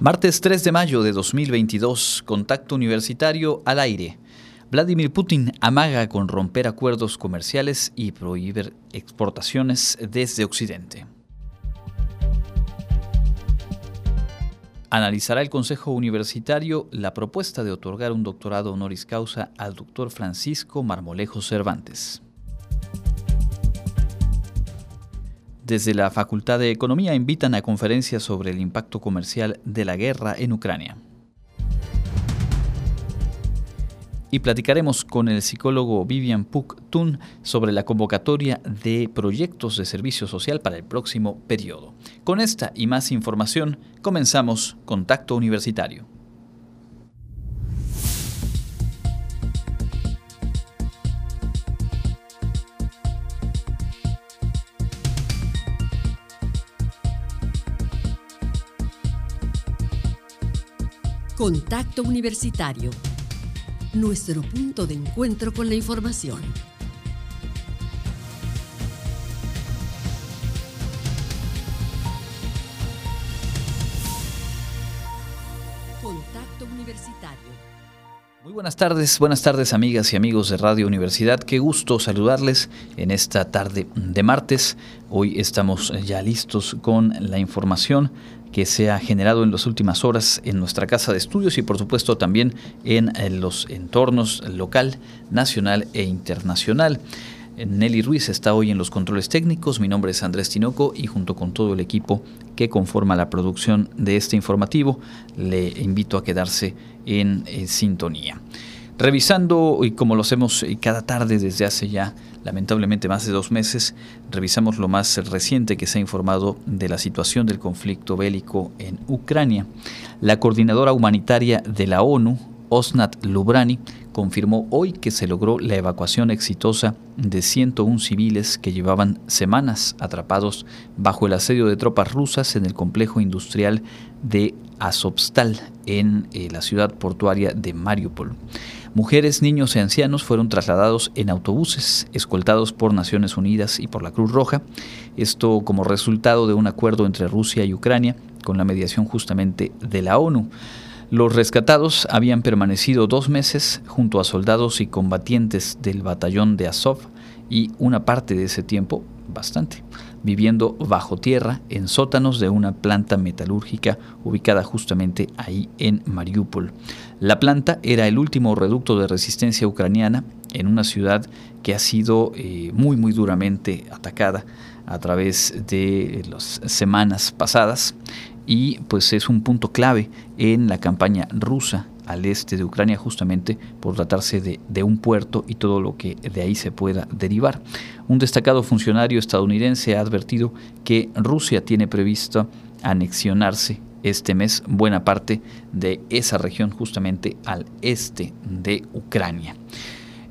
Martes 3 de mayo de 2022, contacto universitario al aire. Vladimir Putin amaga con romper acuerdos comerciales y prohibir exportaciones desde Occidente. Analizará el Consejo Universitario la propuesta de otorgar un doctorado honoris causa al doctor Francisco Marmolejo Cervantes. Desde la Facultad de Economía invitan a conferencias sobre el impacto comercial de la guerra en Ucrania. Y platicaremos con el psicólogo Vivian Puk Tun sobre la convocatoria de proyectos de servicio social para el próximo periodo. Con esta y más información, comenzamos Contacto Universitario. Contacto Universitario. Nuestro punto de encuentro con la información. Contacto Universitario. Muy buenas tardes, buenas tardes amigas y amigos de Radio Universidad. Qué gusto saludarles en esta tarde de martes. Hoy estamos ya listos con la información que se ha generado en las últimas horas en nuestra casa de estudios y por supuesto también en, los entornos local, nacional e internacional. Nelly Ruiz está hoy en los controles técnicos, mi nombre es Andrés Tinoco y junto con todo el equipo que conforma la producción de este informativo, le invito a quedarse en sintonía. Revisando, y como lo hacemos eh, cada tarde desde hace ya lamentablemente más de dos meses, revisamos lo más reciente que se ha informado de la situación del conflicto bélico en Ucrania. La coordinadora humanitaria de la ONU, Osnat Lubrani, confirmó hoy que se logró la evacuación exitosa de 101 civiles que llevaban semanas atrapados bajo el asedio de tropas rusas en el complejo industrial de Azovstal en eh, la ciudad portuaria de Mariupol. Mujeres, niños y ancianos fueron trasladados en autobuses escoltados por Naciones Unidas y por la Cruz Roja, esto como resultado de un acuerdo entre Rusia y Ucrania con la mediación justamente de la ONU. Los rescatados habían permanecido dos meses junto a soldados y combatientes del batallón de Azov y una parte de ese tiempo, bastante, viviendo bajo tierra en sótanos de una planta metalúrgica ubicada justamente ahí en Mariupol. La planta era el último reducto de resistencia ucraniana en una ciudad que ha sido eh, muy muy duramente atacada a través de las semanas pasadas y pues es un punto clave en la campaña rusa al este de Ucrania justamente por tratarse de, un puerto y todo lo que de ahí se pueda derivar. Un destacado funcionario estadounidense ha advertido que Rusia tiene previsto anexionarse este mes buena parte de esa región justamente al este de Ucrania.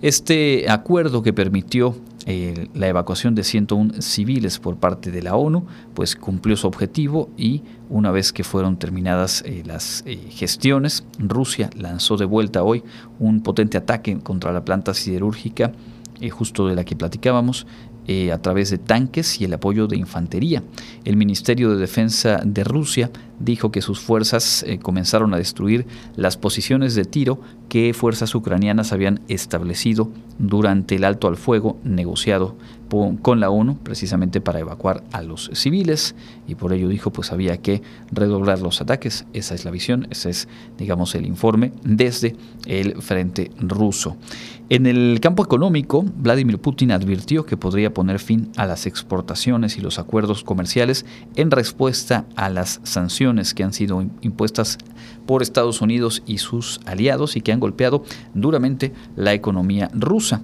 Este acuerdo que permitió eh, la evacuación de 101 civiles por parte de la ONU, pues cumplió su objetivo y una vez que fueron terminadas eh, las eh, gestiones, Rusia lanzó de vuelta hoy un potente ataque contra la planta siderúrgica justo de la que platicábamos, a través de tanques y el apoyo de infantería. El Ministerio de Defensa de Rusia dijo que sus fuerzas comenzaron a destruir las posiciones de tiro que fuerzas ucranianas habían establecido durante el alto al fuego negociado con la ONU precisamente para evacuar a los civiles y por ello dijo pues había que redoblar los ataques. Esa es la visión, ese es digamos el informe desde el frente ruso. En el campo económico, Vladimir Putin advirtió que podría poner fin a las exportaciones y los acuerdos comerciales en respuesta a las sanciones que han sido impuestas por Estados Unidos y sus aliados y que han golpeado duramente la economía rusa.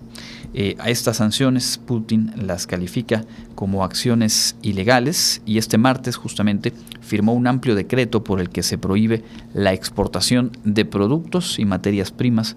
Eh, a estas sanciones Putin las califica como acciones ilegales y este martes justamente firmó un amplio decreto por el que se prohíbe la exportación de productos y materias primas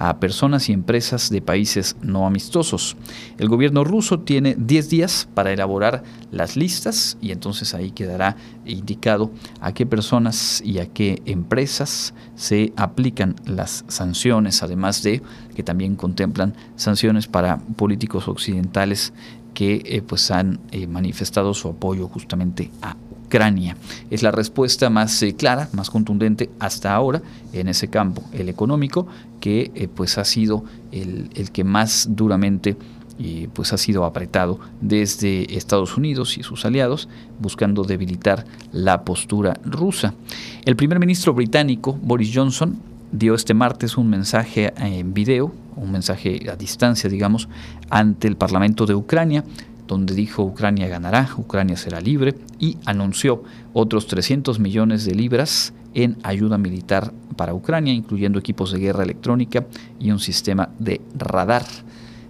a personas y empresas de países no amistosos. El gobierno ruso tiene 10 días para elaborar las listas y entonces ahí quedará indicado a qué personas y a qué empresas se aplican las sanciones, además de que también contemplan sanciones para políticos occidentales que pues han manifestado su apoyo justamente a Ucrania. Es la respuesta más clara, más contundente hasta ahora en ese campo, el económico, que pues ha sido el, el que más duramente pues ha sido apretado desde Estados Unidos y sus aliados, buscando debilitar la postura rusa. El primer ministro británico, Boris Johnson, dio este martes un mensaje en video, un mensaje a distancia, digamos, ante el Parlamento de Ucrania, donde dijo Ucrania ganará, Ucrania será libre, y anunció otros 300 millones de libras en ayuda militar para Ucrania, incluyendo equipos de guerra electrónica y un sistema de radar.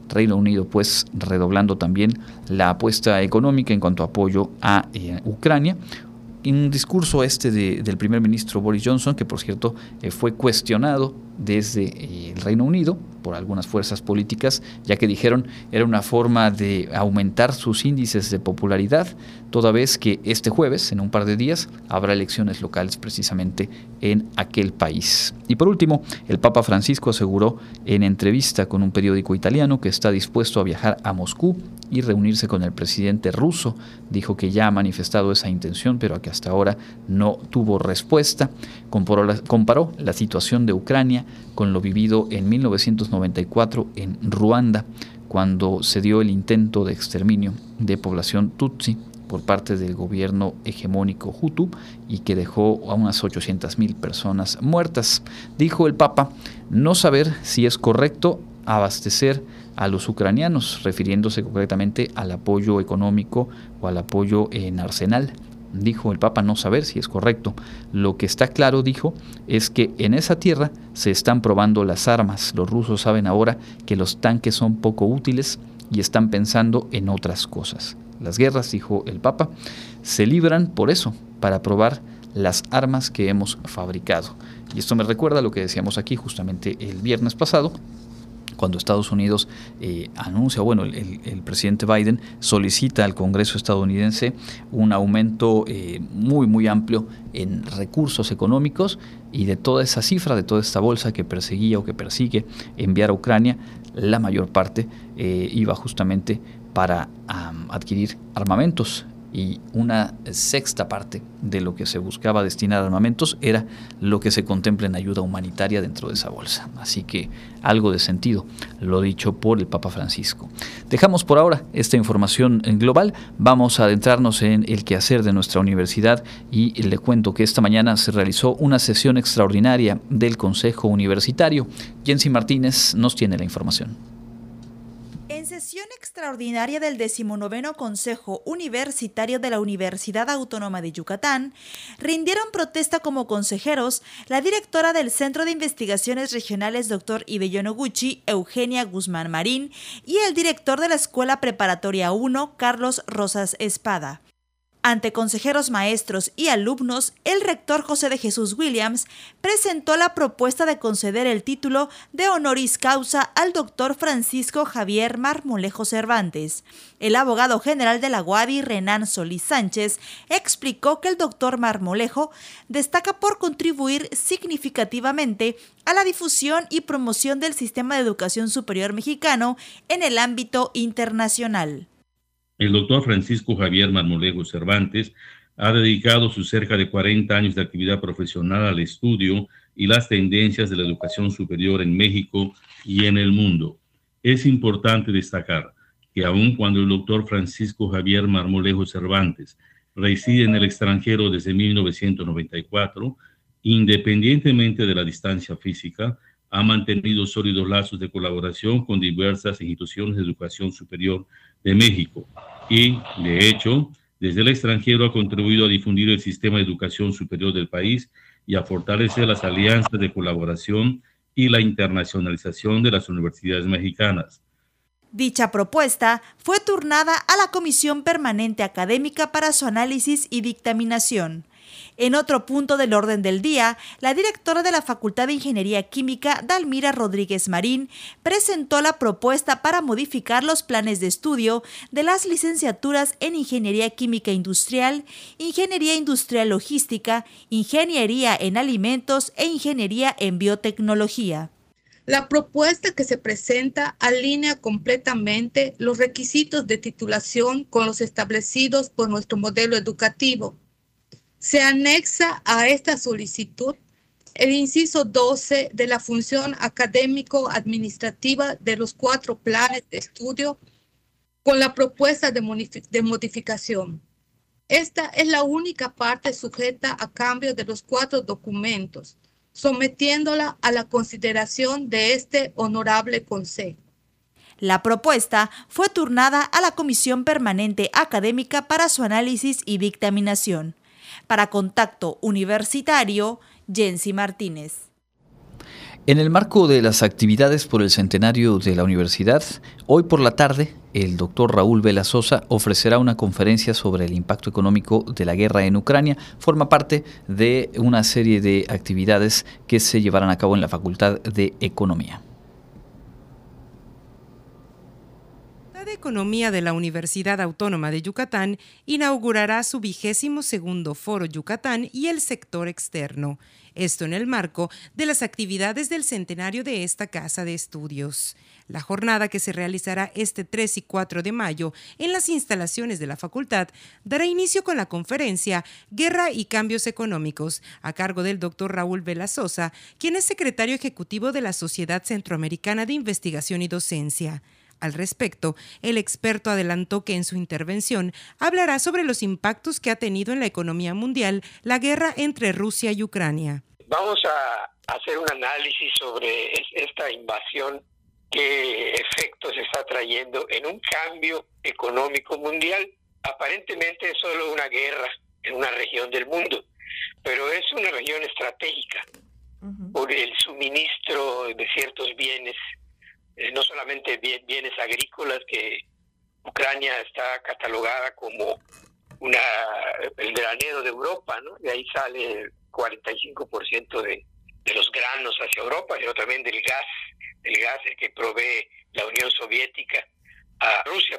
Reino Unido pues redoblando también la apuesta económica en cuanto a apoyo a eh, Ucrania. En un discurso este del primer ministro Boris Johnson, que por cierto eh, fue cuestionado desde eh, el Reino Unido por algunas fuerzas políticas, ya que dijeron era una forma de aumentar sus índices de popularidad, toda vez que este jueves, en un par de días, habrá elecciones locales precisamente en aquel país. Y por último, el Papa Francisco aseguró en entrevista con un periódico italiano que está dispuesto a viajar a Moscú y reunirse con el presidente ruso. Dijo que ya ha manifestado esa intención, pero que hasta ahora no tuvo respuesta. Comparó la, situación de Ucrania con lo vivido en 1994 en Ruanda, cuando se dio el intento de exterminio de población Tutsi por parte del gobierno hegemónico Hutu y que dejó a unas 800.000 personas muertas. Dijo el Papa no saber si es correcto abastecer a los ucranianos, refiriéndose concretamente al apoyo económico o al apoyo en arsenal dijo el Papa no saber si es correcto. Lo que está claro, dijo, es que en esa tierra se están probando las armas. Los rusos saben ahora que los tanques son poco útiles y están pensando en otras cosas. Las guerras, dijo el Papa, se libran por eso, para probar las armas que hemos fabricado. Y esto me recuerda a lo que decíamos aquí justamente el viernes pasado, cuando Estados Unidos eh, anuncia, bueno, el, presidente Biden solicita al Congreso estadounidense un aumento eh, muy, muy amplio en recursos económicos y de toda esa cifra, de toda esta bolsa que perseguía o que persigue enviar a Ucrania, la mayor parte eh, iba justamente para adquirir armamentos y una sexta parte de lo que se buscaba destinar a armamentos era lo que se contempla en ayuda humanitaria dentro de esa bolsa. Así que algo de sentido, lo dicho por el Papa Francisco. Dejamos por ahora esta información global, vamos a adentrarnos en el quehacer de nuestra universidad y le cuento que esta mañana se realizó una sesión extraordinaria del Consejo Universitario. Jensi Martínez nos tiene la información. Extraordinaria del decimonoveno Consejo Universitario de la Universidad Autónoma de Yucatán, rindieron protesta como consejeros la directora del Centro de Investigaciones Regionales Dr. Ibello Gucci, Eugenia Guzmán Marín, y el director de la Escuela Preparatoria 1, Carlos Rosas Espada. Ante consejeros maestros y alumnos, el rector José de Jesús Williams presentó la propuesta de conceder el título de honoris causa al doctor Francisco Javier Marmolejo Cervantes. El abogado general de la Guadi, Renan Solís Sánchez, explicó que el doctor Marmolejo destaca por contribuir significativamente a la difusión y promoción del sistema de educación superior mexicano en el ámbito internacional. El doctor Francisco Javier Marmolejo Cervantes ha dedicado sus cerca de 40 años de actividad profesional al estudio y las tendencias de la educación superior en México y en el mundo. Es importante destacar que aun cuando el doctor Francisco Javier Marmolejo Cervantes reside en el extranjero desde 1994, independientemente de la distancia física, ha mantenido sólidos lazos de colaboración con diversas instituciones de educación superior de México y, de hecho, desde el extranjero ha contribuido a difundir el sistema de educación superior del país y a fortalecer las alianzas de colaboración y la internacionalización de las universidades mexicanas. Dicha propuesta fue turnada a la Comisión Permanente Académica para su análisis y dictaminación. En otro punto del orden del día, la directora de la Facultad de Ingeniería Química, Dalmira Rodríguez Marín, presentó la propuesta para modificar los planes de estudio de las licenciaturas en Ingeniería Química Industrial, Ingeniería Industrial Logística, Ingeniería en Alimentos e Ingeniería en Biotecnología. La propuesta que se presenta alinea completamente los requisitos de titulación con los establecidos por nuestro modelo educativo. Se anexa a esta solicitud el inciso 12 de la función académico-administrativa de los cuatro planes de estudio con la propuesta de, modificación. Esta es la única parte sujeta a cambio de los cuatro documentos, sometiéndola a la consideración de este honorable Consejo. La propuesta fue turnada a la Comisión Permanente Académica para su análisis y dictaminación. Para Contacto Universitario, Jensi Martínez. En el marco de las actividades por el centenario de la universidad, hoy por la tarde, el doctor Raúl Vela Sosa ofrecerá una conferencia sobre el impacto económico de la guerra en Ucrania. Forma parte de una serie de actividades que se llevarán a cabo en la Facultad de Economía. De Economía de la Universidad Autónoma de Yucatán inaugurará su vigésimo segundo Foro Yucatán y el sector externo. Esto en el marco de las actividades del centenario de esta casa de estudios. La jornada que se realizará este 3 y 4 de mayo en las instalaciones de la facultad dará inicio con la conferencia Guerra y Cambios Económicos a cargo del doctor Raúl Vela quien es secretario ejecutivo de la Sociedad Centroamericana de Investigación y Docencia. Al respecto, el experto adelantó que en su intervención hablará sobre los impactos que ha tenido en la economía mundial la guerra entre Rusia y Ucrania. Vamos a hacer un análisis sobre esta invasión, qué efectos está trayendo en un cambio económico mundial. Aparentemente es solo una guerra en una región del mundo, pero es una región estratégica por el suministro de ciertos bienes eh, no solamente bienes agrícolas, que Ucrania está catalogada como una el granero de Europa, ¿no? De ahí sale el 45% de, de los granos hacia Europa, pero también del gas, el gas que provee la Unión Soviética a Rusia.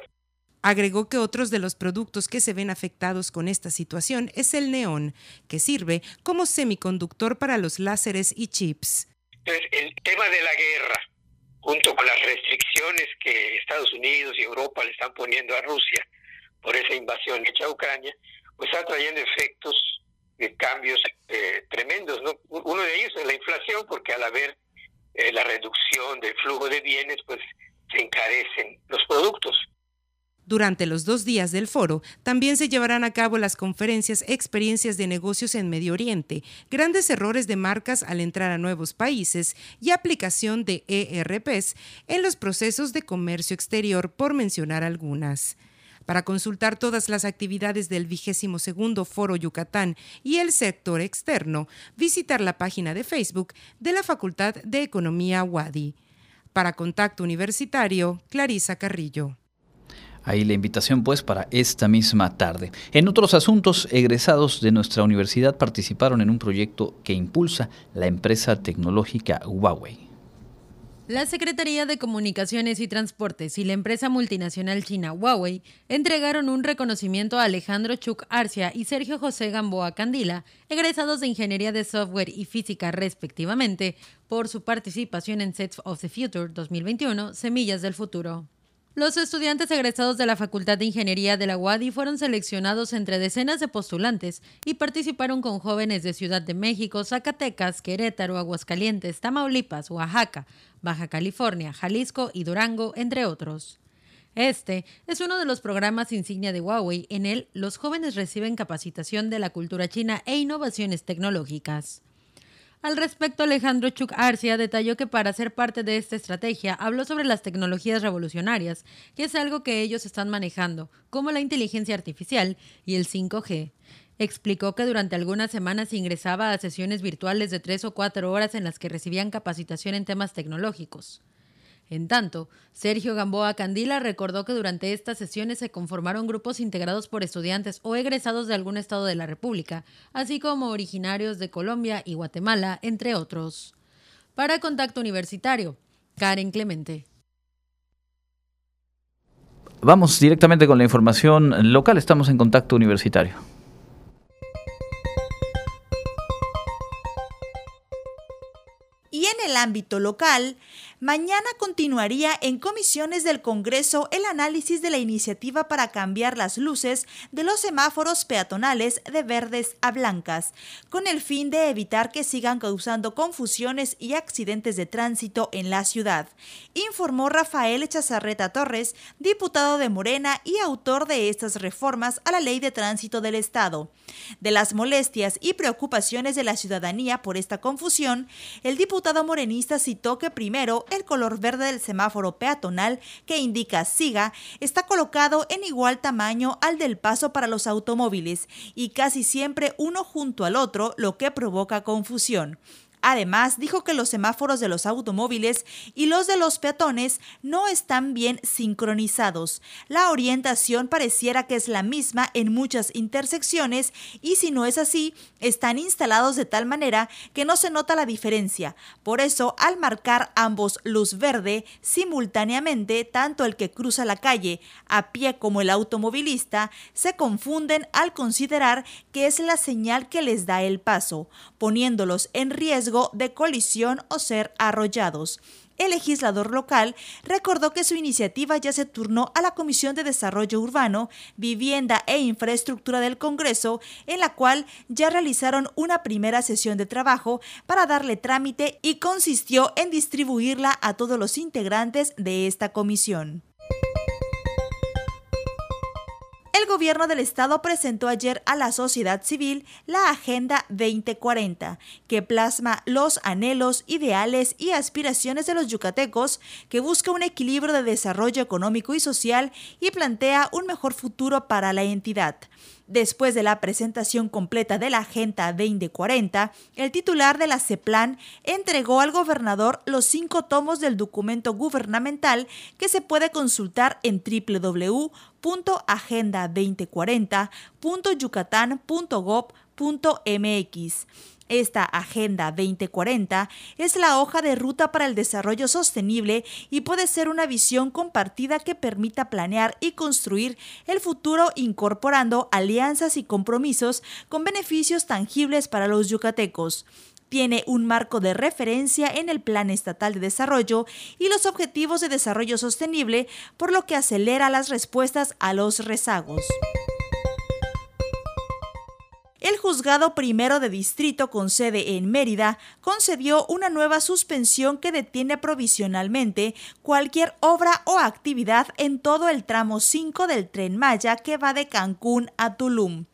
Agregó que otros de los productos que se ven afectados con esta situación es el neón, que sirve como semiconductor para los láseres y chips. el tema de la guerra, junto con las restricciones que Estados Unidos y Europa le están poniendo a Rusia por esa invasión hecha a Ucrania, pues está trayendo efectos de cambios eh, tremendos. ¿no? Uno de ellos es la inflación, porque al haber eh, la reducción del flujo de bienes, pues se encarecen los productos. Durante los dos días del foro también se llevarán a cabo las conferencias Experiencias de negocios en Medio Oriente, grandes errores de marcas al entrar a nuevos países y aplicación de ERPs en los procesos de comercio exterior, por mencionar algunas. Para consultar todas las actividades del vigésimo segundo Foro Yucatán y el sector externo, visitar la página de Facebook de la Facultad de Economía Wadi. Para Contacto Universitario, Clarisa Carrillo. Ahí la invitación pues para esta misma tarde. En otros asuntos, egresados de nuestra universidad participaron en un proyecto que impulsa la empresa tecnológica Huawei. La Secretaría de Comunicaciones y Transportes y la empresa multinacional china Huawei entregaron un reconocimiento a Alejandro Chuk Arcia y Sergio José Gamboa Candila, egresados de Ingeniería de Software y Física respectivamente, por su participación en Sets of the Future 2021, Semillas del Futuro. Los estudiantes egresados de la Facultad de Ingeniería de la UADI fueron seleccionados entre decenas de postulantes y participaron con jóvenes de Ciudad de México, Zacatecas, Querétaro, Aguascalientes, Tamaulipas, Oaxaca, Baja California, Jalisco y Durango, entre otros. Este es uno de los programas insignia de Huawei. En él, los jóvenes reciben capacitación de la cultura china e innovaciones tecnológicas. Al respecto, Alejandro Chuk Arcia detalló que para ser parte de esta estrategia habló sobre las tecnologías revolucionarias, que es algo que ellos están manejando, como la inteligencia artificial y el 5G. Explicó que durante algunas semanas ingresaba a sesiones virtuales de tres o cuatro horas en las que recibían capacitación en temas tecnológicos. En tanto, Sergio Gamboa Candila recordó que durante estas sesiones se conformaron grupos integrados por estudiantes o egresados de algún estado de la República, así como originarios de Colombia y Guatemala, entre otros. Para Contacto Universitario, Karen Clemente. Vamos directamente con la información local. Estamos en Contacto Universitario. ámbito local, mañana continuaría en comisiones del Congreso el análisis de la iniciativa para cambiar las luces de los semáforos peatonales de verdes a blancas, con el fin de evitar que sigan causando confusiones y accidentes de tránsito en la ciudad, informó Rafael Chazarreta Torres, diputado de Morena y autor de estas reformas a la Ley de Tránsito del Estado. De las molestias y preocupaciones de la ciudadanía por esta confusión, el diputado morenista citó que primero el color verde del semáforo peatonal que indica siga está colocado en igual tamaño al del paso para los automóviles y casi siempre uno junto al otro, lo que provoca confusión. Además, dijo que los semáforos de los automóviles y los de los peatones no están bien sincronizados. La orientación pareciera que es la misma en muchas intersecciones y si no es así, están instalados de tal manera que no se nota la diferencia. Por eso, al marcar ambos luz verde simultáneamente, tanto el que cruza la calle a pie como el automovilista se confunden al considerar que es la señal que les da el paso, poniéndolos en riesgo de colisión o ser arrollados. El legislador local recordó que su iniciativa ya se turnó a la Comisión de Desarrollo Urbano, Vivienda e Infraestructura del Congreso, en la cual ya realizaron una primera sesión de trabajo para darle trámite y consistió en distribuirla a todos los integrantes de esta comisión. Gobierno del estado presentó ayer a la sociedad civil la Agenda 2040, que plasma los anhelos, ideales y aspiraciones de los yucatecos, que busca un equilibrio de desarrollo económico y social y plantea un mejor futuro para la entidad. Después de la presentación completa de la Agenda 2040, el titular de la CEPLAN entregó al gobernador los cinco tomos del documento gubernamental que se puede consultar en www.agenda2040.yucatán.gov.mx. Esta Agenda 2040 es la hoja de ruta para el desarrollo sostenible y puede ser una visión compartida que permita planear y construir el futuro incorporando alianzas y compromisos con beneficios tangibles para los yucatecos tiene un marco de referencia en el Plan Estatal de Desarrollo y los Objetivos de Desarrollo Sostenible, por lo que acelera las respuestas a los rezagos. El juzgado primero de distrito con sede en Mérida concedió una nueva suspensión que detiene provisionalmente cualquier obra o actividad en todo el tramo 5 del tren Maya que va de Cancún a Tulum.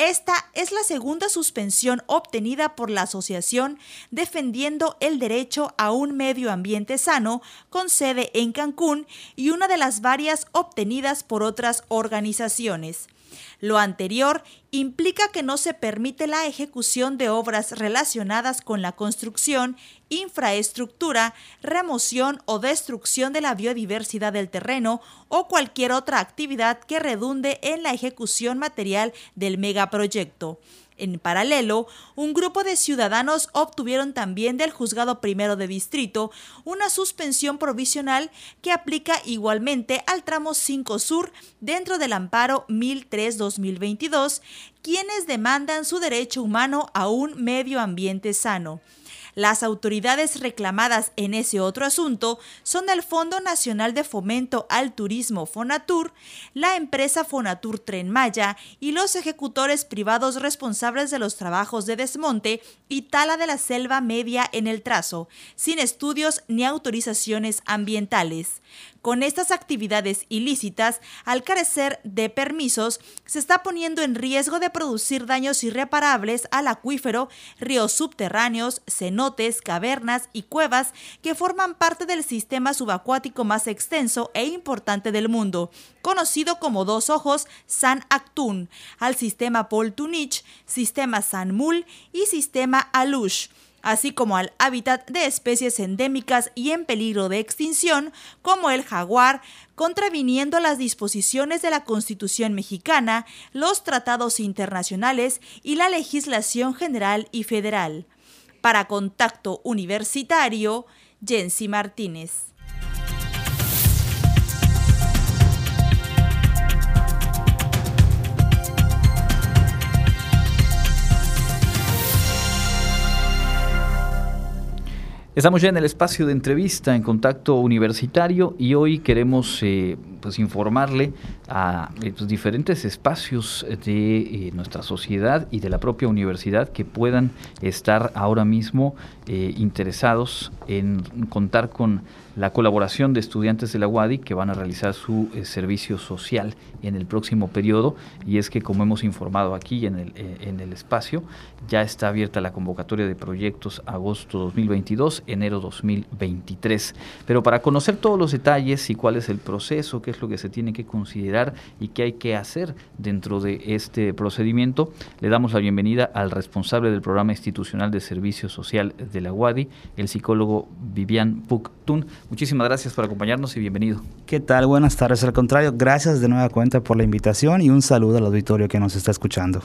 Esta es la segunda suspensión obtenida por la asociación defendiendo el derecho a un medio ambiente sano con sede en Cancún y una de las varias obtenidas por otras organizaciones. Lo anterior implica que no se permite la ejecución de obras relacionadas con la construcción, infraestructura, remoción o destrucción de la biodiversidad del terreno o cualquier otra actividad que redunde en la ejecución material del megaproyecto. En paralelo, un grupo de ciudadanos obtuvieron también del juzgado primero de distrito una suspensión provisional que aplica igualmente al tramo 5 Sur dentro del amparo 1003-2022, quienes demandan su derecho humano a un medio ambiente sano. Las autoridades reclamadas en ese otro asunto son el Fondo Nacional de Fomento al Turismo Fonatur, la empresa Fonatur Tren Maya y los ejecutores privados responsables de los trabajos de desmonte y tala de la selva media en el trazo, sin estudios ni autorizaciones ambientales. Con estas actividades ilícitas, al carecer de permisos, se está poniendo en riesgo de producir daños irreparables al acuífero, ríos subterráneos, cenotes, cavernas y cuevas que forman parte del sistema subacuático más extenso e importante del mundo, conocido como Dos Ojos San Actun, al sistema Poltunich, sistema San Mul y sistema Alush así como al hábitat de especies endémicas y en peligro de extinción, como el jaguar, contraviniendo las disposiciones de la Constitución mexicana, los tratados internacionales y la legislación general y federal. Para Contacto Universitario, Jensi Martínez. Estamos ya en el espacio de entrevista en contacto universitario y hoy queremos eh, pues informarle a los eh, diferentes espacios de eh, nuestra sociedad y de la propia universidad que puedan estar ahora mismo interesados en contar con la colaboración de estudiantes de la UADI que van a realizar su servicio social en el próximo periodo y es que como hemos informado aquí en el, en el espacio ya está abierta la convocatoria de proyectos agosto 2022 enero 2023. Pero para conocer todos los detalles y cuál es el proceso, qué es lo que se tiene que considerar y qué hay que hacer dentro de este procedimiento, le damos la bienvenida al responsable del programa institucional de servicio social de la UADI, el psicólogo Vivian Muchísimas gracias por acompañarnos y bienvenido. ¿Qué tal? Buenas tardes. Al contrario, gracias de nueva cuenta por la invitación y un saludo al auditorio que nos está escuchando.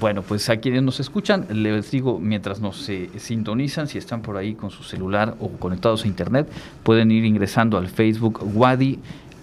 Bueno, pues a quienes nos escuchan, les digo, mientras nos eh, sintonizan, si están por ahí con su celular o conectados a internet, pueden ir ingresando al Facebook Wadi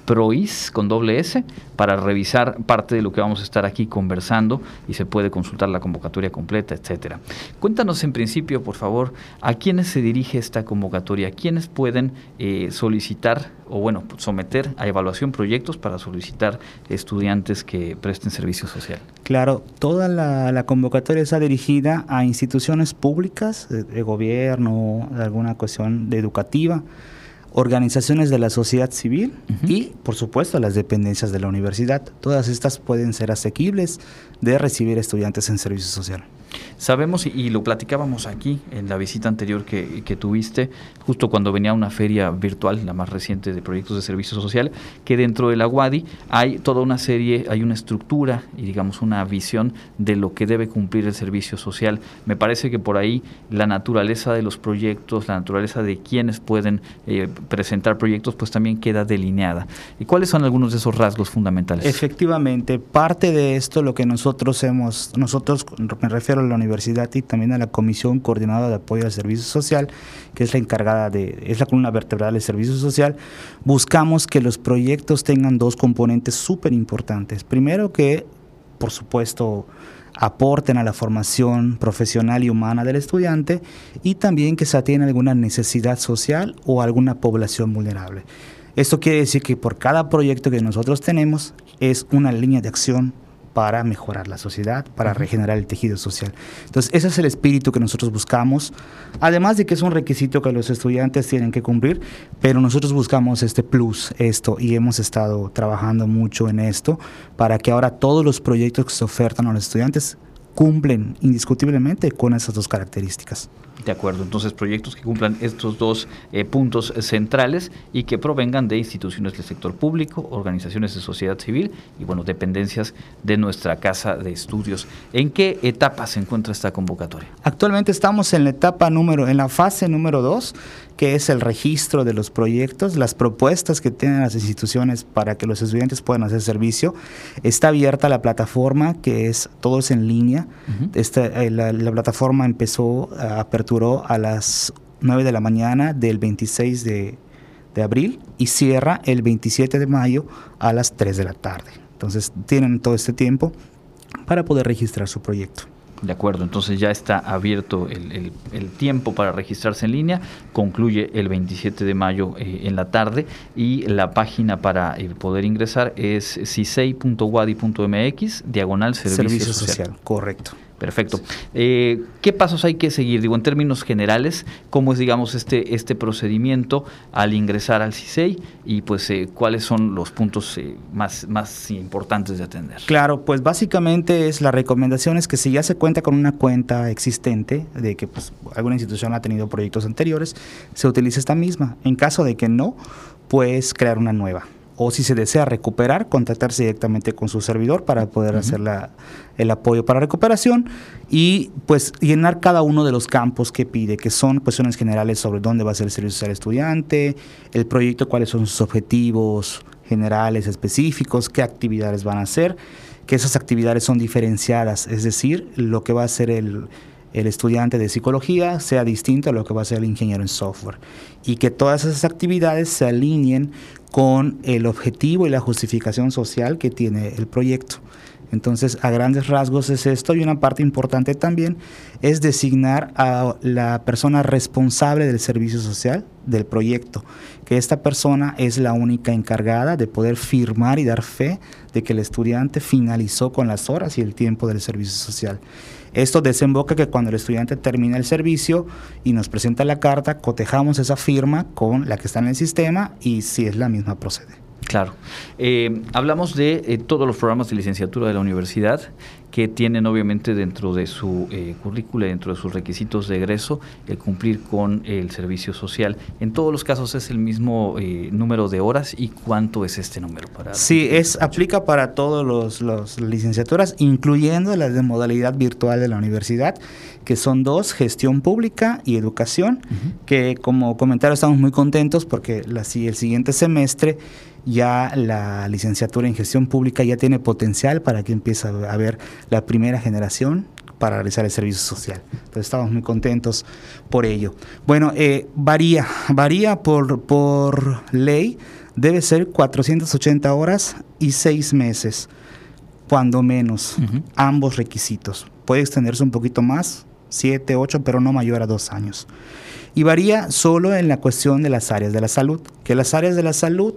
Prois con doble S para revisar parte de lo que vamos a estar aquí conversando y se puede consultar la convocatoria completa, etcétera. Cuéntanos en principio, por favor, a quiénes se dirige esta convocatoria, quiénes pueden eh, solicitar o bueno, someter a evaluación proyectos para solicitar estudiantes que presten servicio social. Claro, toda la, convocatoria está dirigida a instituciones públicas, de, gobierno, de alguna cuestión de educativa, organizaciones de la sociedad civil y, por supuesto, las dependencias de la universidad. Todas estas pueden ser asequibles de recibir estudiantes en servicio social. Sabemos, y, lo platicábamos aquí en la visita anterior que, tuviste, justo cuando venía una feria virtual, la más reciente de proyectos de servicio social, que dentro de la UADI hay toda una serie, hay una estructura y digamos una visión de lo que debe cumplir el servicio social. Me parece que por ahí la naturaleza de los proyectos, la naturaleza de quienes pueden eh, presentar proyectos, pues también queda delineada. ¿Y cuáles son algunos de esos rasgos fundamentales? Efectivamente, parte de esto, lo que nosotros hemos, nosotros, me refiero a la universidad y también a la Comisión Coordinada de Apoyo al Servicio Social, que es la encargada de, es la columna vertebral del servicio social, buscamos que los proyectos tengan dos componentes súper importantes. Primero que, por supuesto, aporten a la formación profesional y humana del estudiante y también que se atienda alguna necesidad social o alguna población vulnerable. Esto quiere decir que por cada proyecto que nosotros tenemos es una línea de acción para mejorar la sociedad, para regenerar el tejido social. Entonces, ese es el espíritu que nosotros buscamos, además de que es un requisito que los estudiantes tienen que cumplir, pero nosotros buscamos este plus, esto, y hemos estado trabajando mucho en esto para que ahora todos los proyectos que se ofertan a los estudiantes cumplen indiscutiblemente con esas dos características. De acuerdo, entonces proyectos que cumplan estos dos eh, puntos centrales y que provengan de instituciones del sector público, organizaciones de sociedad civil y bueno, dependencias de nuestra casa de estudios. ¿En qué etapa se encuentra esta convocatoria? Actualmente estamos en la etapa número, en la fase número dos, que es el registro de los proyectos, las propuestas que tienen las instituciones para que los estudiantes puedan hacer servicio. Está abierta la plataforma, que es todo es en línea. Eh, la, la plataforma empezó a apertura a las 9 de la mañana del 26 de, abril y cierra el 27 de mayo a las 3 de la tarde. Entonces tienen todo este tiempo para poder registrar su proyecto. De acuerdo, entonces ya está abierto el, tiempo para registrarse en línea, concluye el 27 de mayo eh, en la tarde y la página para eh, poder ingresar es cisei.wadi.mx, diagonal servicio, social. Correcto. Perfecto. Eh, ¿Qué pasos hay que seguir? Digo, en términos generales, ¿cómo es, digamos, este, este procedimiento al ingresar al CISEI y pues eh, cuáles son los puntos eh, más, más importantes de atender? Claro, pues básicamente es la recomendación es que si ya se cuenta con una cuenta existente, de que pues alguna institución ha tenido proyectos anteriores, se utilice esta misma. En caso de que no, pues crear una nueva o si se desea recuperar, contactarse directamente con su servidor para poder hacer la, el apoyo para recuperación y pues llenar cada uno de los campos que pide, que son cuestiones generales sobre dónde va a ser el servicio social estudiante, el proyecto, cuáles son sus objetivos generales, específicos, qué actividades van a hacer, que esas actividades son diferenciadas, es decir, lo que va a hacer el el estudiante de psicología sea distinto a lo que va a ser el ingeniero en software y que todas esas actividades se alineen con el objetivo y la justificación social que tiene el proyecto. Entonces, a grandes rasgos es esto y una parte importante también es designar a la persona responsable del servicio social del proyecto, que esta persona es la única encargada de poder firmar y dar fe de que el estudiante finalizó con las horas y el tiempo del servicio social. Esto desemboca que cuando el estudiante termina el servicio y nos presenta la carta, cotejamos esa firma con la que está en el sistema y si es la misma procede. Claro. Eh, hablamos de eh, todos los programas de licenciatura de la universidad que tienen obviamente dentro de su eh, currícula, dentro de sus requisitos de egreso, el cumplir con el servicio social. En todos los casos es el mismo eh, número de horas y cuánto es este número para. Sí, es aplica para todos los, los licenciaturas, incluyendo las de modalidad virtual de la universidad, que son dos: gestión pública y educación. Que como comentario estamos muy contentos porque la, el siguiente semestre ya la licenciatura en gestión pública ya tiene potencial para que empiece a haber la primera generación para realizar el servicio social. Entonces estamos muy contentos por ello. Bueno, eh, varía, varía por, por ley, debe ser 480 horas y 6 meses, cuando menos, ambos requisitos. Puede extenderse un poquito más, 7, 8, pero no mayor a 2 años. Y varía solo en la cuestión de las áreas de la salud, que las áreas de la salud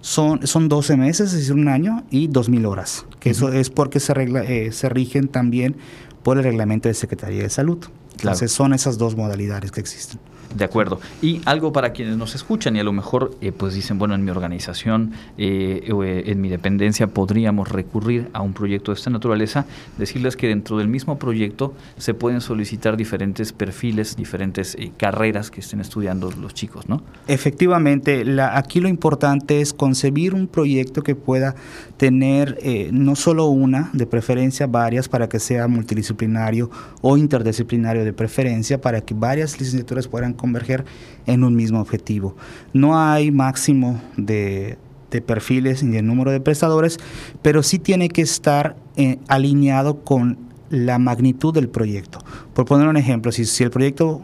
son, son 12 meses, es decir, un año, y 2.000 horas, que eso es porque se, regla, eh, se rigen también por el reglamento de Secretaría de Salud. Entonces son esas dos modalidades que existen. De acuerdo. Y algo para quienes nos escuchan y a lo mejor eh, pues dicen, bueno, en mi organización eh, o eh, en mi dependencia podríamos recurrir a un proyecto de esta naturaleza, decirles que dentro del mismo proyecto se pueden solicitar diferentes perfiles, diferentes carreras que estén estudiando los chicos, ¿no? Efectivamente, la, aquí lo importante es concebir un proyecto que pueda tener no solo una, de preferencia varias, para que sea multidisciplinario o interdisciplinario de preferencia, para que varias licenciaturas puedan converger en un mismo objetivo. No hay máximo de, perfiles ni de número de prestadores, pero sí tiene que estar eh, alineado con la magnitud del proyecto. Por poner un ejemplo, si, si el proyecto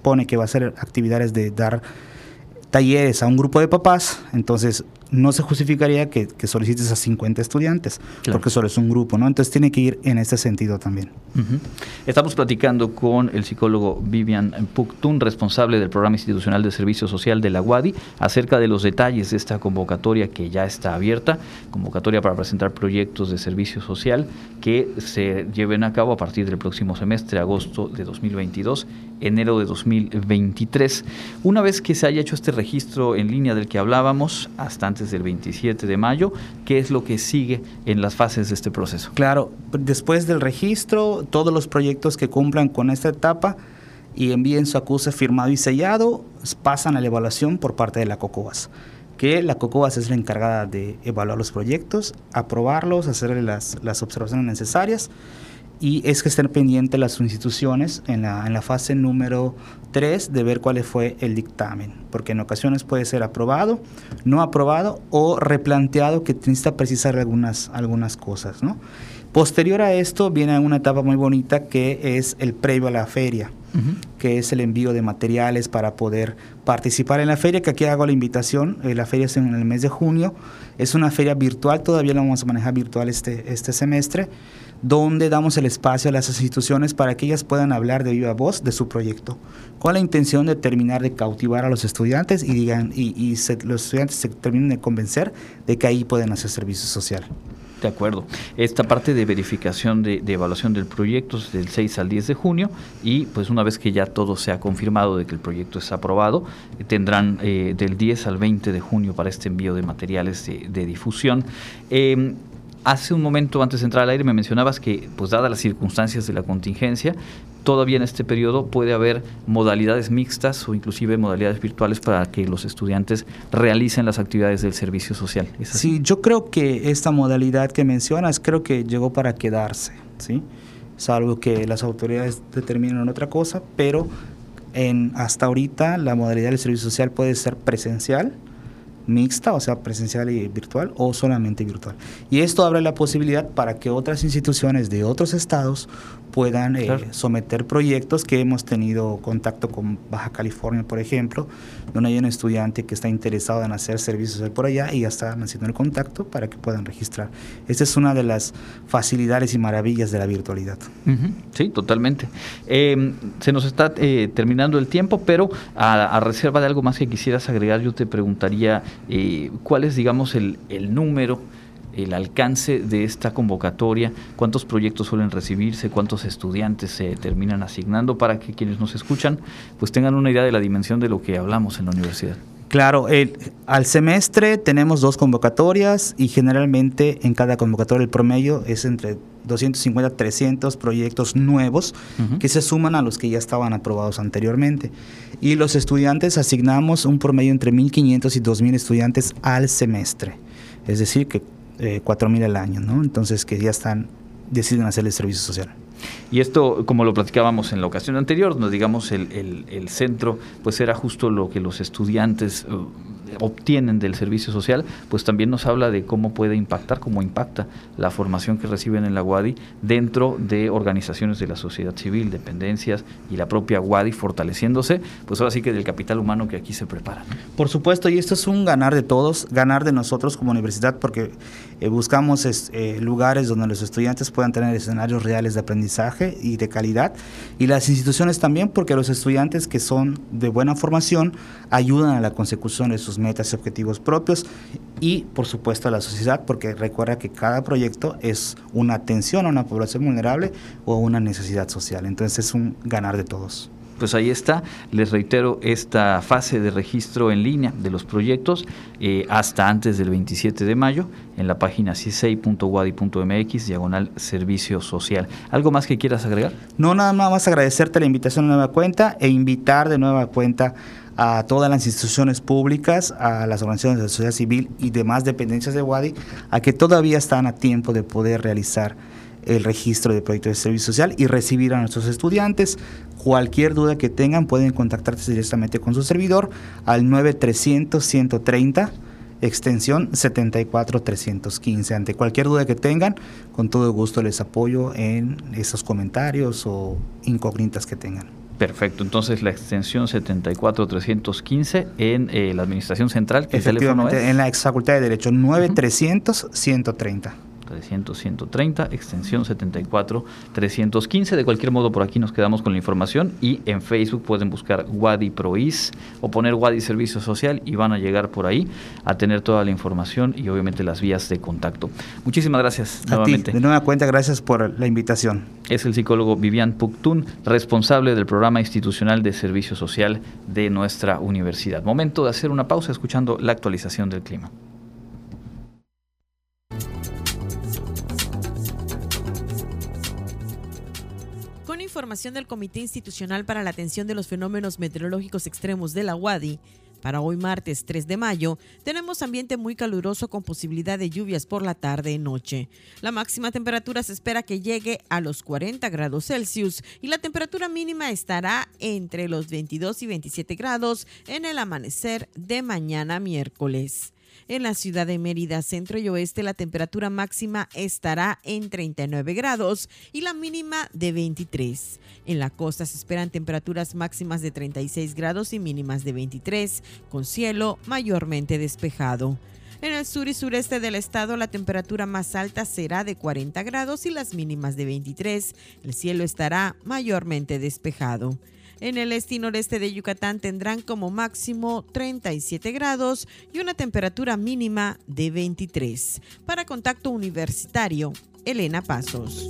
pone que va a ser actividades de dar talleres a un grupo de papás, entonces no se justificaría que, solicites a 50 estudiantes, porque solo es un grupo, ¿no? Entonces tiene que ir en este sentido también. Estamos platicando con el psicólogo Vivian Puctun, responsable del Programa Institucional de Servicio Social de la UADI, acerca de los detalles de esta convocatoria que ya está abierta, convocatoria para presentar proyectos de servicio social que se lleven a cabo a partir del próximo semestre, agosto de 2022, enero de 2023. Una vez que se haya hecho este registro en línea del que hablábamos, hasta antes del 27 de mayo. ¿Qué es lo que sigue en las fases de este proceso? Claro, después del registro, todos los proyectos que cumplan con esta etapa y envíen su acuse firmado y sellado, pasan a la evaluación por parte de la COCOAS que la COCOAS es la encargada de evaluar los proyectos, aprobarlos, hacerle las, las observaciones necesarias y es que estén pendientes las instituciones en la, en la fase número 3 de ver cuál fue el dictamen, porque en ocasiones puede ser aprobado, no aprobado o replanteado que necesita precisar algunas, algunas cosas. ¿no? Posterior a esto viene una etapa muy bonita que es el previo a la feria, que es el envío de materiales para poder participar en la feria, que aquí hago la invitación, eh, la feria es en el mes de junio, es una feria virtual, todavía la vamos a manejar virtual este, este semestre, donde damos el espacio a las instituciones para que ellas puedan hablar de viva voz de su proyecto, con la intención de terminar de cautivar a los estudiantes y, digan, y, los estudiantes se terminen de convencer de que ahí pueden hacer servicio social. De acuerdo. Esta parte de verificación de, evaluación del proyecto es del 6 al 10 de junio y pues una vez que ya todo se ha confirmado de que el proyecto es aprobado, tendrán eh, del 10 al 20 de junio para este envío de materiales de, difusión. Em, Hace un momento antes de entrar al aire me mencionabas que, pues dadas las circunstancias de la contingencia, todavía en este periodo puede haber modalidades mixtas o inclusive modalidades virtuales para que los estudiantes realicen las actividades del servicio social. Sí, yo creo que esta modalidad que mencionas creo que llegó para quedarse, ¿sí? Salvo que las autoridades determinen otra cosa, pero en hasta ahorita la modalidad del servicio social puede ser presencial, mixta, o sea, presencial y virtual, o solamente virtual. Y esto abre la posibilidad para que otras instituciones de otros estados puedan eh, someter proyectos que hemos tenido contacto con Baja California, por ejemplo, donde hay un estudiante que está interesado en hacer servicios por allá y ya están haciendo el contacto para que puedan registrar. Esta es una de las facilidades y maravillas de la virtualidad. Sí, totalmente. Eh, se nos está eh, terminando el tiempo, pero a, reserva de algo más que quisieras agregar, yo te preguntaría cuál es, digamos, el, el número el alcance de esta convocatoria, cuántos proyectos suelen recibirse, cuántos estudiantes se terminan asignando para que quienes nos escuchan pues tengan una idea de la dimensión de lo que hablamos en la universidad. Claro, al semestre tenemos dos convocatorias y generalmente en cada convocatoria el promedio es entre 250 a 300 proyectos nuevos que se suman a los que ya estaban aprobados anteriormente. Y los estudiantes asignamos un promedio entre 1.500 y 2.000 estudiantes al semestre. Es decir, que eh, 4.000 al año, ¿no? Entonces que ya están, deciden hacer el servicio social. Y esto, como lo platicábamos en la ocasión anterior, nos digamos el, el, el, centro, pues era justo lo que los estudiantes uh, obtienen del servicio social, pues también nos habla de cómo puede impactar, cómo impacta la formación que reciben en la UADI dentro de organizaciones de la sociedad civil, dependencias y la propia UADI fortaleciéndose, pues ahora sí que del capital humano que aquí se prepara. Por supuesto, y esto es un ganar de todos, ganar de nosotros como universidad, porque eh, buscamos eh, lugares donde los estudiantes puedan tener escenarios reales de aprendizaje y de calidad, y las instituciones también, porque los estudiantes que son de buena formación ayudan a la consecución de sus metas y objetivos propios. Y por supuesto a la sociedad, porque recuerda que cada proyecto es una atención a una población vulnerable o a una necesidad social. Entonces es un ganar de todos pues ahí está. Les reitero esta fase de registro en línea de los proyectos eh, hasta antes del 27 de mayo en la página cisei.wadi.mx, diagonal servicio social. ¿Algo más que quieras agregar? No, nada más agradecerte la invitación a nueva cuenta e invitar de nueva cuenta a todas las instituciones públicas, a las organizaciones de la sociedad civil y demás dependencias de WADI, a que todavía están a tiempo de poder realizar el registro de proyectos de servicio social y recibir a nuestros estudiantes. Cualquier duda que tengan pueden contactarse directamente con su servidor al 9300 130 extensión 74315. Ante cualquier duda que tengan, con todo gusto les apoyo en esos comentarios o incógnitas que tengan. Perfecto, entonces la extensión 74315 en eh, la Administración Central, ¿qué teléfono es? en la ex Facultad de Derecho 9300 130. 300 130, extensión 74 315. De cualquier modo, por aquí nos quedamos con la información y en Facebook pueden buscar Wadi Prois o poner Wadi Servicio Social y van a llegar por ahí a tener toda la información y obviamente las vías de contacto. Muchísimas gracias nuevamente. de nueva cuenta, gracias por la invitación. Es el psicólogo Vivian Puctun, responsable del programa institucional de servicio social de nuestra universidad. Momento de hacer una pausa escuchando la actualización del clima. Información del Comité Institucional para la Atención de los Fenómenos Meteorológicos Extremos de la UADI, para hoy martes 3 de mayo, tenemos ambiente muy caluroso con posibilidad de lluvias por la tarde y noche. La máxima temperatura se espera que llegue a los 40 grados Celsius y la temperatura mínima estará entre los 22 y 27 grados en el amanecer de mañana miércoles. En la ciudad de Mérida, centro y oeste, la temperatura máxima estará en 39 grados y la mínima de 23. En la costa se esperan temperaturas máximas de 36 grados y mínimas de 23, con cielo mayormente despejado. En el sur y sureste del estado la temperatura más alta será de 40 grados y las mínimas de 23. El cielo estará mayormente despejado. En el este y noreste de Yucatán tendrán como máximo 37 grados y una temperatura mínima de 23. Para contacto universitario, Elena Pasos.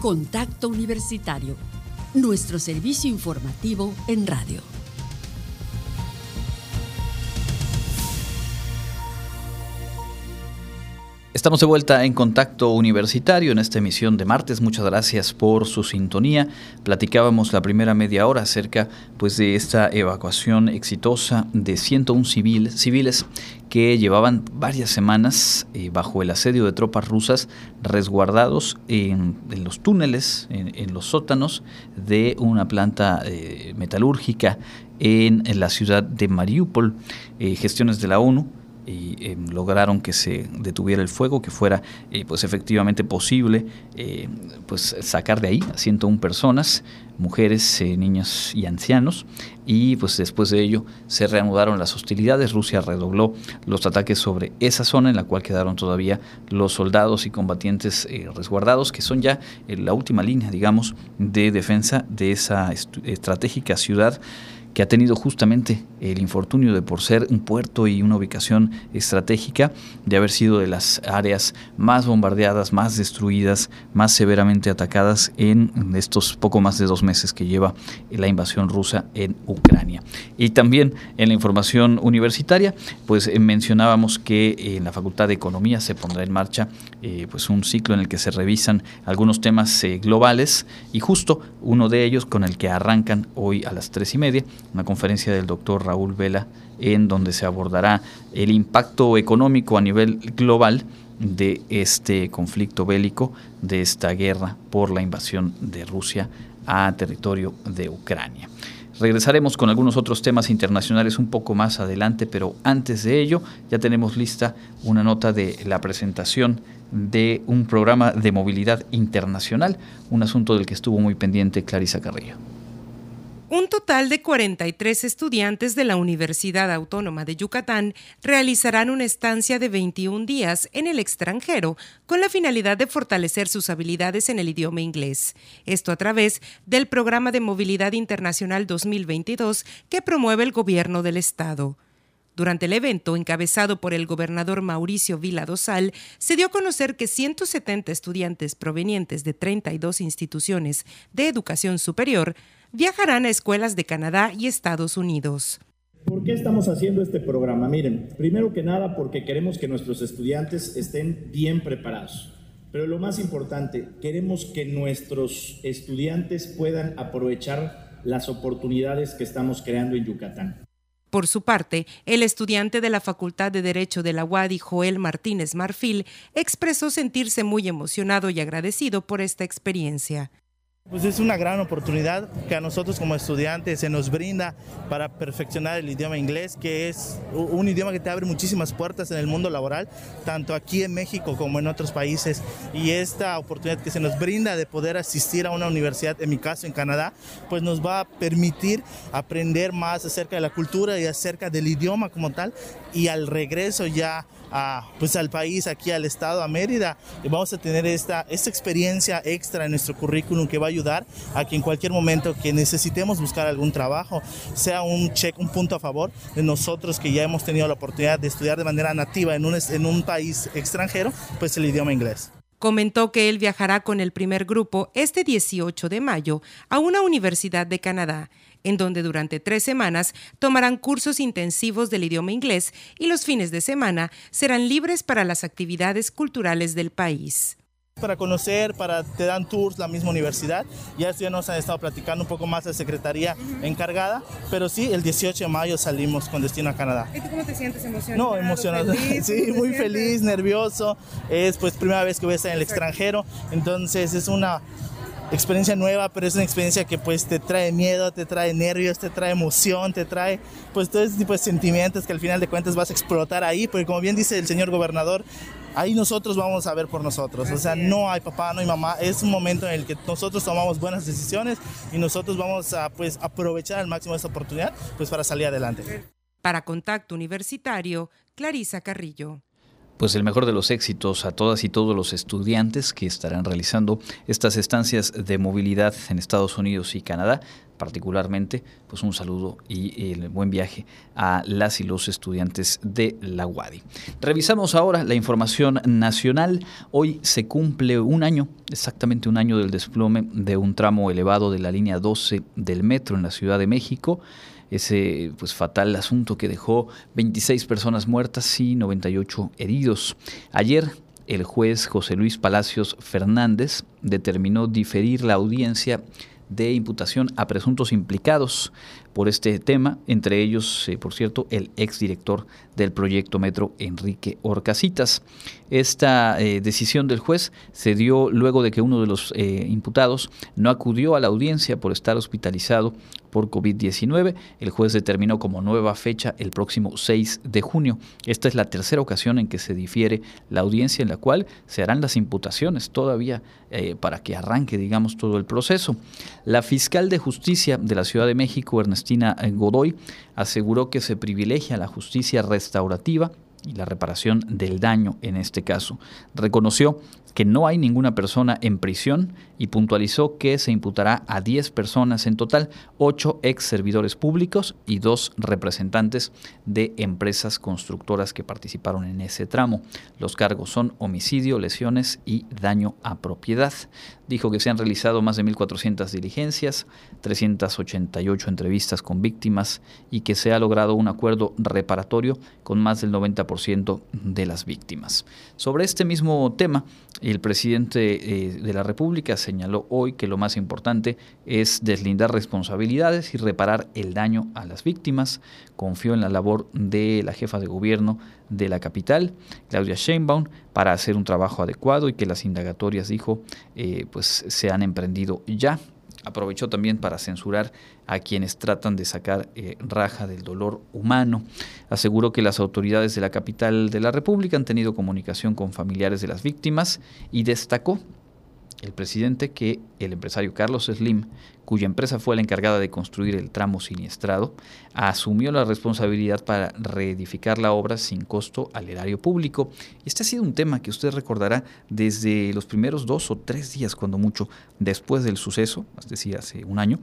Contacto Universitario, nuestro servicio informativo en radio. Estamos de vuelta en contacto universitario en esta emisión de martes. Muchas gracias por su sintonía. Platicábamos la primera media hora acerca pues, de esta evacuación exitosa de 101 civiles que llevaban varias semanas eh, bajo el asedio de tropas rusas resguardados en, los túneles, en, los sótanos de una planta eh, metalúrgica en, la ciudad de Mariupol. Eh, gestiones de la ONU y eh, lograron que se detuviera el fuego, que fuera eh, pues efectivamente posible eh, pues sacar de ahí a 101 personas, mujeres, niños y ancianos. Y pues después de ello se reanudaron las hostilidades, Rusia redobló los ataques sobre esa zona en la cual quedaron todavía los soldados y combatientes resguardados que son ya la última línea digamos de defensa de esa estratégica ciudad que ha tenido justamente el infortunio de por ser un puerto y una ubicación estratégica, de haber sido de las áreas más bombardeadas, más destruidas, más severamente atacadas en estos poco más de dos meses que lleva la invasión rusa en Ucrania. Y también en la información universitaria, pues eh, mencionábamos que en la Facultad de Economía se pondrá en marcha eh, pues un ciclo en el que se revisan algunos temas eh, globales y justo uno de ellos con el que arrancan hoy a las tres y media una conferencia del doctor Raúl Vela en donde se abordará el impacto económico a nivel global de este conflicto bélico, de esta guerra por la invasión de Rusia a territorio de Ucrania. Regresaremos con algunos otros temas internacionales un poco más adelante, pero antes de ello ya tenemos lista una nota de la presentación de un programa de movilidad internacional, un asunto del que estuvo muy pendiente Clarisa Carrillo. Un total de 43 estudiantes de la Universidad Autónoma de Yucatán realizarán una estancia de 21 días en el extranjero con la finalidad de fortalecer sus habilidades en el idioma inglés. Esto a través del Programa de Movilidad Internacional 2022 que promueve el Gobierno del Estado. Durante el evento, encabezado por el gobernador Mauricio Vila Dosal, se dio a conocer que 170 estudiantes provenientes de 32 instituciones de educación superior viajarán a escuelas de Canadá y Estados Unidos. ¿Por qué estamos haciendo este programa? Miren, primero que nada porque queremos que nuestros estudiantes estén bien preparados. Pero lo más importante, queremos que nuestros estudiantes puedan aprovechar las oportunidades que estamos creando en Yucatán. Por su parte, el estudiante de la Facultad de Derecho de la UADI, Joel Martínez Marfil, expresó sentirse muy emocionado y agradecido por esta experiencia. Pues es una gran oportunidad que a nosotros como estudiantes se nos brinda para perfeccionar el idioma inglés, que es un idioma que te abre muchísimas puertas en el mundo laboral, tanto aquí en México como en otros países. Y esta oportunidad que se nos brinda de poder asistir a una universidad, en mi caso en Canadá, pues nos va a permitir aprender más acerca de la cultura y acerca del idioma como tal. Y al regreso ya pues al país, aquí al estado, a Mérida, vamos a tener esta, esta experiencia extra en nuestro currículum que va a ayudar a que en cualquier momento que necesitemos buscar algún trabajo, sea un check, un punto a favor de nosotros que ya hemos tenido la oportunidad de estudiar de manera nativa en un, en un país extranjero, pues el idioma inglés. Comentó que él viajará con el primer grupo este 18 de mayo a una universidad de Canadá en donde durante tres semanas tomarán cursos intensivos del idioma inglés y los fines de semana serán libres para las actividades culturales del país para conocer, para te dan tours la misma universidad. Ya, ya nos han estado platicando un poco más de secretaría encargada, pero sí, el 18 de mayo salimos con destino a Canadá. ¿Y tú cómo te sientes emocionado? No, emocionado. sí, muy feliz, nervioso. Es pues primera vez que voy a estar en el extranjero, entonces es una experiencia nueva, pero es una experiencia que pues te trae miedo, te trae nervios, te trae emoción, te trae pues todo ese tipo de sentimientos que al final de cuentas vas a explotar ahí, porque como bien dice el señor gobernador, ahí nosotros vamos a ver por nosotros. O sea, no hay papá, no hay mamá. Es un momento en el que nosotros tomamos buenas decisiones y nosotros vamos a pues aprovechar al máximo esta oportunidad pues para salir adelante. Para Contacto Universitario, Clarisa Carrillo pues el mejor de los éxitos a todas y todos los estudiantes que estarán realizando estas estancias de movilidad en Estados Unidos y Canadá, particularmente, pues un saludo y el buen viaje a las y los estudiantes de la UADI. Revisamos ahora la información nacional. Hoy se cumple un año, exactamente un año del desplome de un tramo elevado de la línea 12 del metro en la Ciudad de México ese pues fatal asunto que dejó 26 personas muertas y 98 heridos. Ayer el juez José Luis Palacios Fernández determinó diferir la audiencia de imputación a presuntos implicados por este tema, entre ellos, eh, por cierto, el exdirector del proyecto Metro, Enrique Orcasitas. Esta eh, decisión del juez se dio luego de que uno de los eh, imputados no acudió a la audiencia por estar hospitalizado por COVID-19. El juez determinó como nueva fecha el próximo 6 de junio. Esta es la tercera ocasión en que se difiere la audiencia en la cual se harán las imputaciones todavía para que arranque, digamos, todo el proceso. La fiscal de justicia de la Ciudad de México, Ernestina Godoy, aseguró que se privilegia la justicia restaurativa y la reparación del daño en este caso. Reconoció que no hay ninguna persona en prisión y puntualizó que se imputará a 10 personas en total, 8 ex servidores públicos y 2 representantes de empresas constructoras que participaron en ese tramo. Los cargos son homicidio, lesiones y daño a propiedad. Dijo que se han realizado más de 1.400 diligencias, 388 entrevistas con víctimas y que se ha logrado un acuerdo reparatorio con más del 90% de las víctimas. Sobre este mismo tema, el presidente eh, de la República señaló hoy que lo más importante es deslindar responsabilidades y reparar el daño a las víctimas. Confió en la labor de la jefa de gobierno de la capital, Claudia Sheinbaum, para hacer un trabajo adecuado y que las indagatorias, dijo, eh, pues se han emprendido ya. Aprovechó también para censurar a quienes tratan de sacar eh, raja del dolor humano. Aseguró que las autoridades de la capital de la República han tenido comunicación con familiares de las víctimas y destacó el presidente que el empresario Carlos Slim, cuya empresa fue la encargada de construir el tramo siniestrado, asumió la responsabilidad para reedificar la obra sin costo al erario público. Este ha sido un tema que usted recordará desde los primeros dos o tres días, cuando mucho, después del suceso, es decir, hace un año,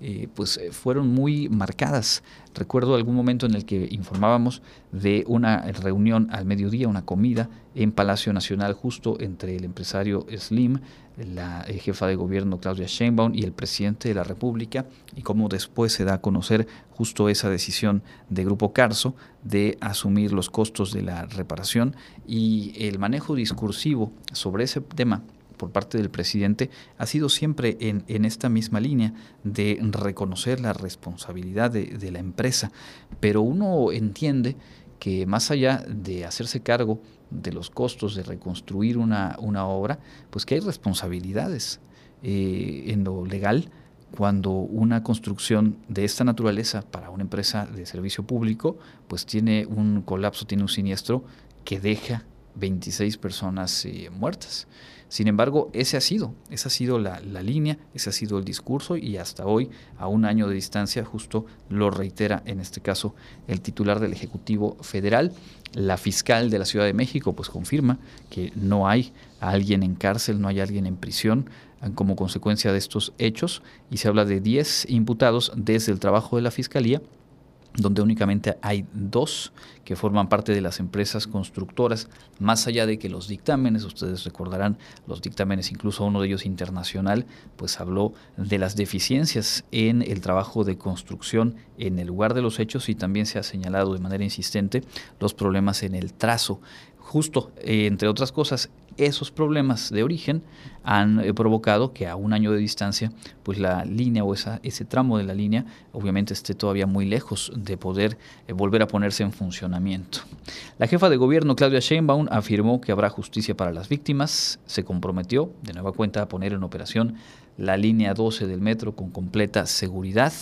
eh, pues eh, fueron muy marcadas. Recuerdo algún momento en el que informábamos de una reunión al mediodía, una comida en Palacio Nacional, justo entre el empresario Slim, la eh, jefa de gobierno Claudia Sheinbaum y el presidente de la República y cómo después se da a conocer justo esa decisión de Grupo Carso de asumir los costos de la reparación y el manejo discursivo sobre ese tema por parte del presidente ha sido siempre en, esta misma línea de reconocer la responsabilidad de, de la empresa, pero uno entiende que más allá de hacerse cargo de los costos de reconstruir una, una obra, pues que hay responsabilidades eh, en lo legal cuando una construcción de esta naturaleza para una empresa de servicio público, pues tiene un colapso, tiene un siniestro que deja 26 personas eh, muertas. Sin embargo, ese ha sido, esa ha sido la, línea, ese ha sido el discurso y hasta hoy, a un año de distancia, justo lo reitera en este caso el titular del Ejecutivo Federal. La fiscal de la Ciudad de México pues confirma que no hay alguien en cárcel, no hay alguien en prisión como consecuencia de estos hechos y se habla de 10 imputados desde el trabajo de la Fiscalía donde únicamente hay dos que forman parte de las empresas constructoras, más allá de que los dictámenes, ustedes recordarán los dictámenes, incluso uno de ellos internacional, pues habló de las deficiencias en el trabajo de construcción en el lugar de los hechos y también se ha señalado de manera insistente los problemas en el trazo. Justo, eh, entre otras cosas, esos problemas de origen han eh, provocado que a un año de distancia, pues la línea o ese tramo de la línea obviamente esté todavía muy lejos de poder eh, volver a ponerse en funcionamiento. La jefa de gobierno, Claudia Sheinbaum, afirmó que habrá justicia para las víctimas, se comprometió de nueva cuenta a poner en operación la línea 12 del metro con completa seguridad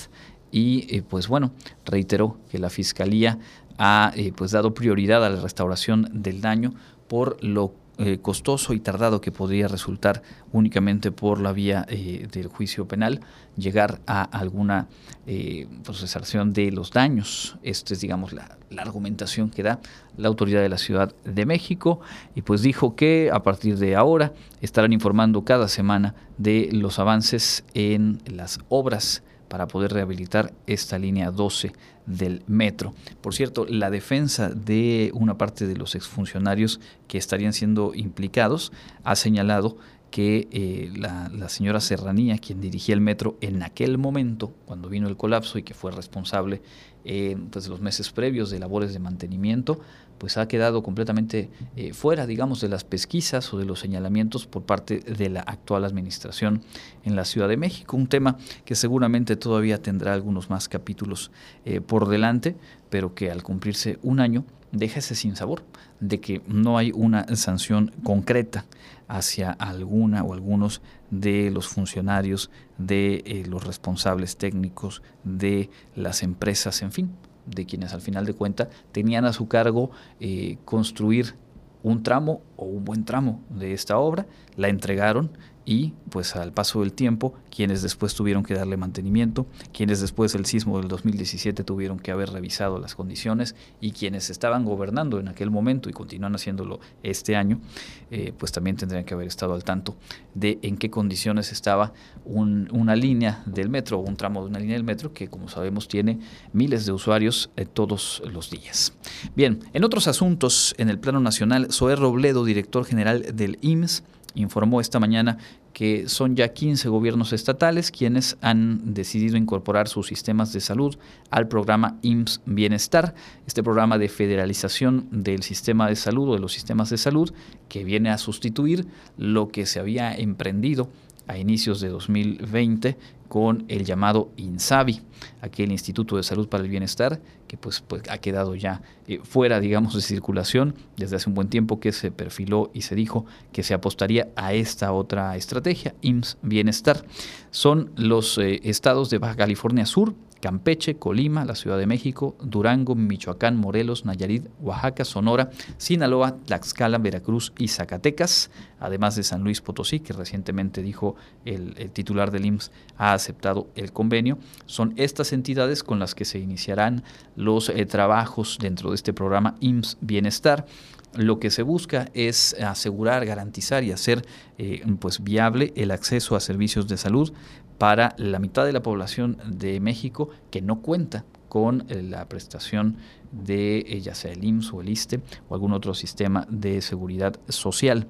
y eh, pues bueno, reiteró que la Fiscalía ha pues dado prioridad a la restauración del daño por lo eh, costoso y tardado que podría resultar únicamente por la vía eh, del juicio penal llegar a alguna eh, procesación de los daños. Esta es, digamos, la, la, argumentación que da la autoridad de la Ciudad de México y pues dijo que a partir de ahora estarán informando cada semana de los avances en las obras para poder rehabilitar esta línea 12 del metro. Por cierto, la defensa de una parte de los exfuncionarios que estarían siendo implicados ha señalado que eh, la, señora Serranía, quien dirigía el metro en aquel momento, cuando vino el colapso y que fue responsable en pues, los meses previos de labores de mantenimiento, pues ha quedado completamente eh, fuera, digamos, de las pesquisas o de los señalamientos por parte de la actual administración en la Ciudad de México. Un tema que seguramente todavía tendrá algunos más capítulos eh, por delante, pero que al cumplirse un año deja ese sinsabor de que no hay una sanción concreta hacia alguna o algunos de los funcionarios, de eh, los responsables técnicos, de las empresas, en fin, de quienes al final de cuentas tenían a su cargo eh, construir un tramo o un buen tramo de esta obra, la entregaron y pues al paso del tiempo, quienes después tuvieron que darle mantenimiento, quienes después del sismo del 2017 tuvieron que haber revisado las condiciones y quienes estaban gobernando en aquel momento y continúan haciéndolo este año, eh, pues también tendrían que haber estado al tanto de en qué condiciones estaba una línea del metro o un tramo de una línea del metro que como sabemos tiene miles de usuarios eh, todos los días. Bien, en otros asuntos, en el plano nacional, Zoé Robledo, director general del IMSS, informó esta mañana que son ya 15 gobiernos estatales quienes han decidido incorporar sus sistemas de salud al programa IMSS Bienestar, este programa de federalización del sistema de salud o de los sistemas de salud que viene a sustituir lo que se había emprendido a inicios de 2020 con el llamado INSABI, aquel Instituto de Salud para el Bienestar, que pues, pues ha quedado ya eh, fuera, digamos, de circulación desde hace un buen tiempo que se perfiló y se dijo que se apostaría a esta otra estrategia, IMSS Bienestar. Son los eh, estados de Baja California Sur, Campeche, Colima, la Ciudad de México, Durango, Michoacán, Morelos, Nayarit, Oaxaca, Sonora, Sinaloa, Tlaxcala, Veracruz y Zacatecas, además de San Luis Potosí, que recientemente dijo el, titular del IMSS ha aceptado el convenio. Son estas entidades con las que se iniciarán los eh, trabajos dentro de este programa IMSS Bienestar lo que se busca es asegurar, garantizar y hacer eh, pues viable el acceso a servicios de salud para la mitad de la población de México que no cuenta con eh, la prestación de eh, ya sea el IMSS o el ISTE o algún otro sistema de seguridad social.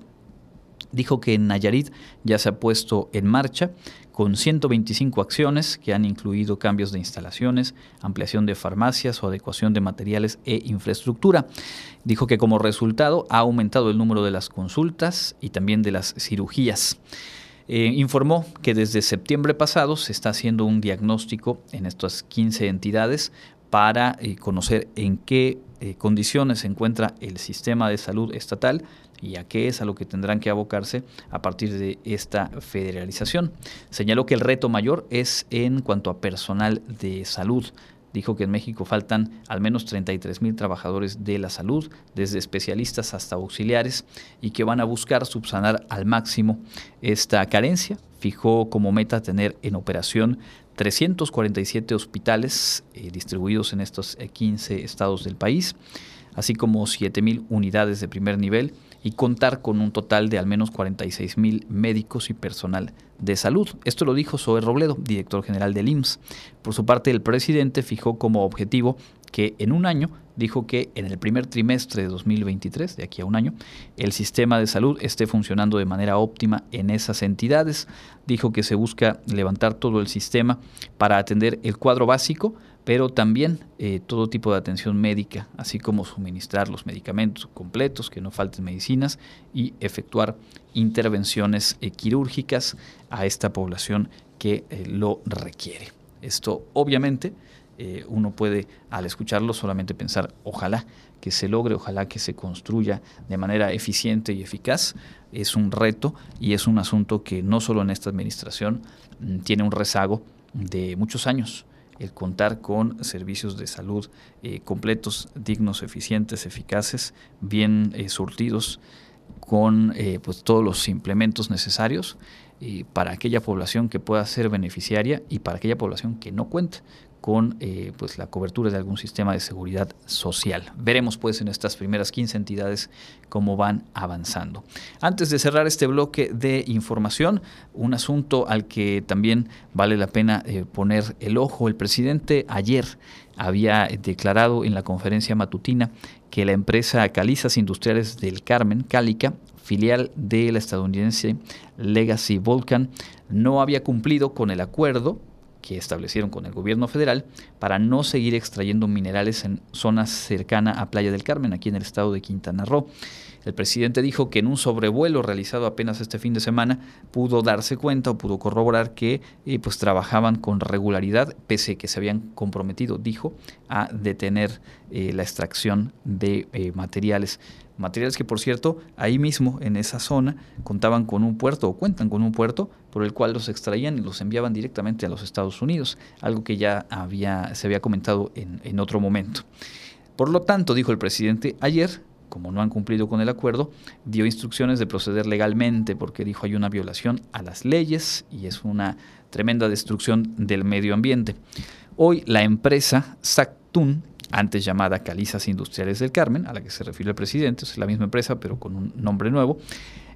Dijo que en Nayarit ya se ha puesto en marcha con 125 acciones que han incluido cambios de instalaciones, ampliación de farmacias o adecuación de materiales e infraestructura. Dijo que como resultado ha aumentado el número de las consultas y también de las cirugías. Eh, informó que desde septiembre pasado se está haciendo un diagnóstico en estas 15 entidades para eh, conocer en qué eh, condiciones se encuentra el sistema de salud estatal y a qué es a lo que tendrán que abocarse a partir de esta federalización. Señaló que el reto mayor es en cuanto a personal de salud dijo que en México faltan al menos 33 mil trabajadores de la salud, desde especialistas hasta auxiliares, y que van a buscar subsanar al máximo esta carencia. Fijó como meta tener en operación 347 hospitales eh, distribuidos en estos 15 eh, estados del país, así como 7 mil unidades de primer nivel y contar con un total de al menos 46 mil médicos y personal de salud. Esto lo dijo Zoe Robledo, director general del IMSS. Por su parte, el presidente fijó como objetivo que en un año dijo que en el primer trimestre de 2023, de aquí a un año, el sistema de salud esté funcionando de manera óptima en esas entidades. Dijo que se busca levantar todo el sistema para atender el cuadro básico, pero también eh, todo tipo de atención médica, así como suministrar los medicamentos completos, que no falten medicinas y efectuar intervenciones eh, quirúrgicas a esta población que eh, lo requiere. Esto obviamente uno puede al escucharlo solamente pensar, ojalá que se logre, ojalá que se construya de manera eficiente y eficaz. Es un reto y es un asunto que no solo en esta administración mm, tiene un rezago de muchos años el contar con servicios de salud eh, completos, dignos, eficientes, eficaces, bien eh, surtidos, con eh, pues, todos los implementos necesarios para aquella población que pueda ser beneficiaria y para aquella población que no cuente con eh, pues la cobertura de algún sistema de seguridad social. Veremos pues en estas primeras 15 entidades cómo van avanzando. Antes de cerrar este bloque de información, un asunto al que también vale la pena eh, poner el ojo. El presidente ayer había declarado en la conferencia matutina que la empresa Calizas Industriales del Carmen, Cálica, filial de la estadounidense Legacy Volcan, no había cumplido con el acuerdo que establecieron con el gobierno federal para no seguir extrayendo minerales en zonas cercanas a Playa del Carmen, aquí en el estado de Quintana Roo. El presidente dijo que en un sobrevuelo realizado apenas este fin de semana pudo darse cuenta o pudo corroborar que eh, pues trabajaban con regularidad, pese a que se habían comprometido, dijo, a detener eh, la extracción de eh, materiales. Materiales que, por cierto, ahí mismo, en esa zona, contaban con un puerto o cuentan con un puerto por el cual los extraían y los enviaban directamente a los Estados Unidos, algo que ya había, se había comentado en, en otro momento. Por lo tanto, dijo el presidente ayer, como no han cumplido con el acuerdo, dio instrucciones de proceder legalmente porque dijo hay una violación a las leyes y es una tremenda destrucción del medio ambiente. Hoy la empresa Sactun, antes llamada Calizas Industriales del Carmen, a la que se refiere el presidente, es la misma empresa pero con un nombre nuevo,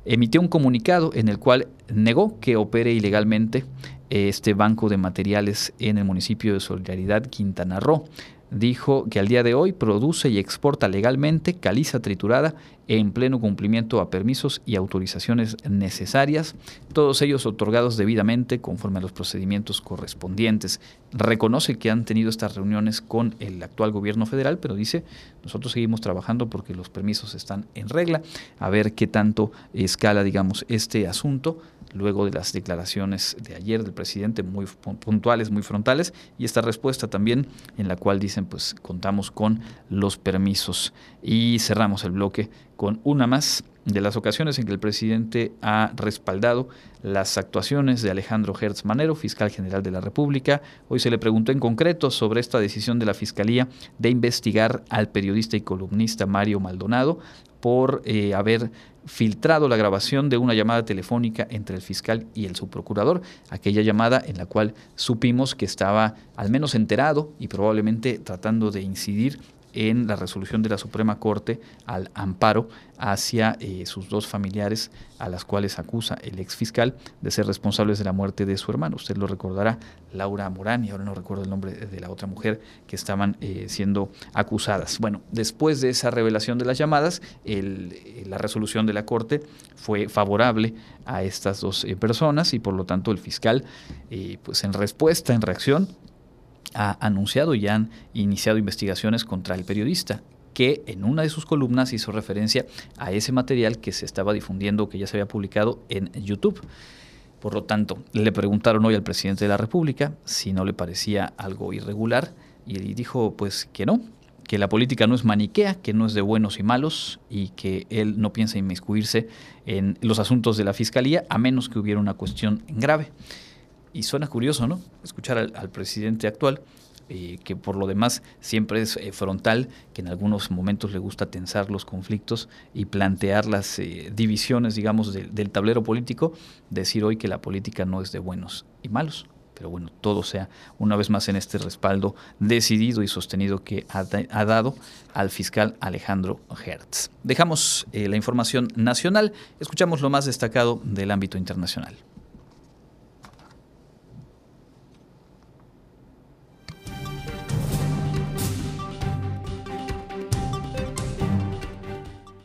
emitió un comunicado en el cual negó que opere ilegalmente este banco de materiales en el municipio de Solidaridad, Quintana Roo dijo que al día de hoy produce y exporta legalmente caliza triturada en pleno cumplimiento a permisos y autorizaciones necesarias, todos ellos otorgados debidamente conforme a los procedimientos correspondientes. Reconoce que han tenido estas reuniones con el actual gobierno federal, pero dice, nosotros seguimos trabajando porque los permisos están en regla, a ver qué tanto escala, digamos, este asunto luego de las declaraciones de ayer del presidente muy puntuales, muy frontales, y esta respuesta también en la cual dicen pues contamos con los permisos. Y cerramos el bloque con una más de las ocasiones en que el presidente ha respaldado las actuaciones de Alejandro Hertz Manero, fiscal general de la República. Hoy se le preguntó en concreto sobre esta decisión de la Fiscalía de investigar al periodista y columnista Mario Maldonado por eh, haber filtrado la grabación de una llamada telefónica entre el fiscal y el subprocurador, aquella llamada en la cual supimos que estaba al menos enterado y probablemente tratando de incidir en la resolución de la Suprema Corte al amparo hacia eh, sus dos familiares a las cuales acusa el ex fiscal de ser responsables de la muerte de su hermano. Usted lo recordará, Laura Morán, y ahora no recuerdo el nombre de la otra mujer que estaban eh, siendo acusadas. Bueno, después de esa revelación de las llamadas, eh, la resolución de la Corte fue favorable a estas dos personas y por lo tanto el fiscal, pues en respuesta, en reacción, ha anunciado y han iniciado investigaciones contra el periodista que en una de sus columnas hizo referencia a ese material que se estaba difundiendo, que ya se había publicado en YouTube. Por lo tanto, le preguntaron hoy al presidente de la República si no le parecía algo irregular y dijo pues que no, que la política no es maniquea, que no es de buenos y malos y que él no piensa inmiscuirse en los asuntos de la Fiscalía a menos que hubiera una cuestión grave. Y suena curioso, ¿no? Escuchar al, presidente actual, eh, que por lo demás siempre es eh, frontal, que en algunos momentos le gusta tensar los conflictos y plantear las eh, divisiones, digamos, del tablero político, decir hoy que la política no es de buenos y malos. Pero bueno, todo sea una vez más en este respaldo decidido y sostenido que ha, ha dado al fiscal Alejandro Hertz. Dejamos la información nacional, escuchamos lo más destacado del ámbito internacional.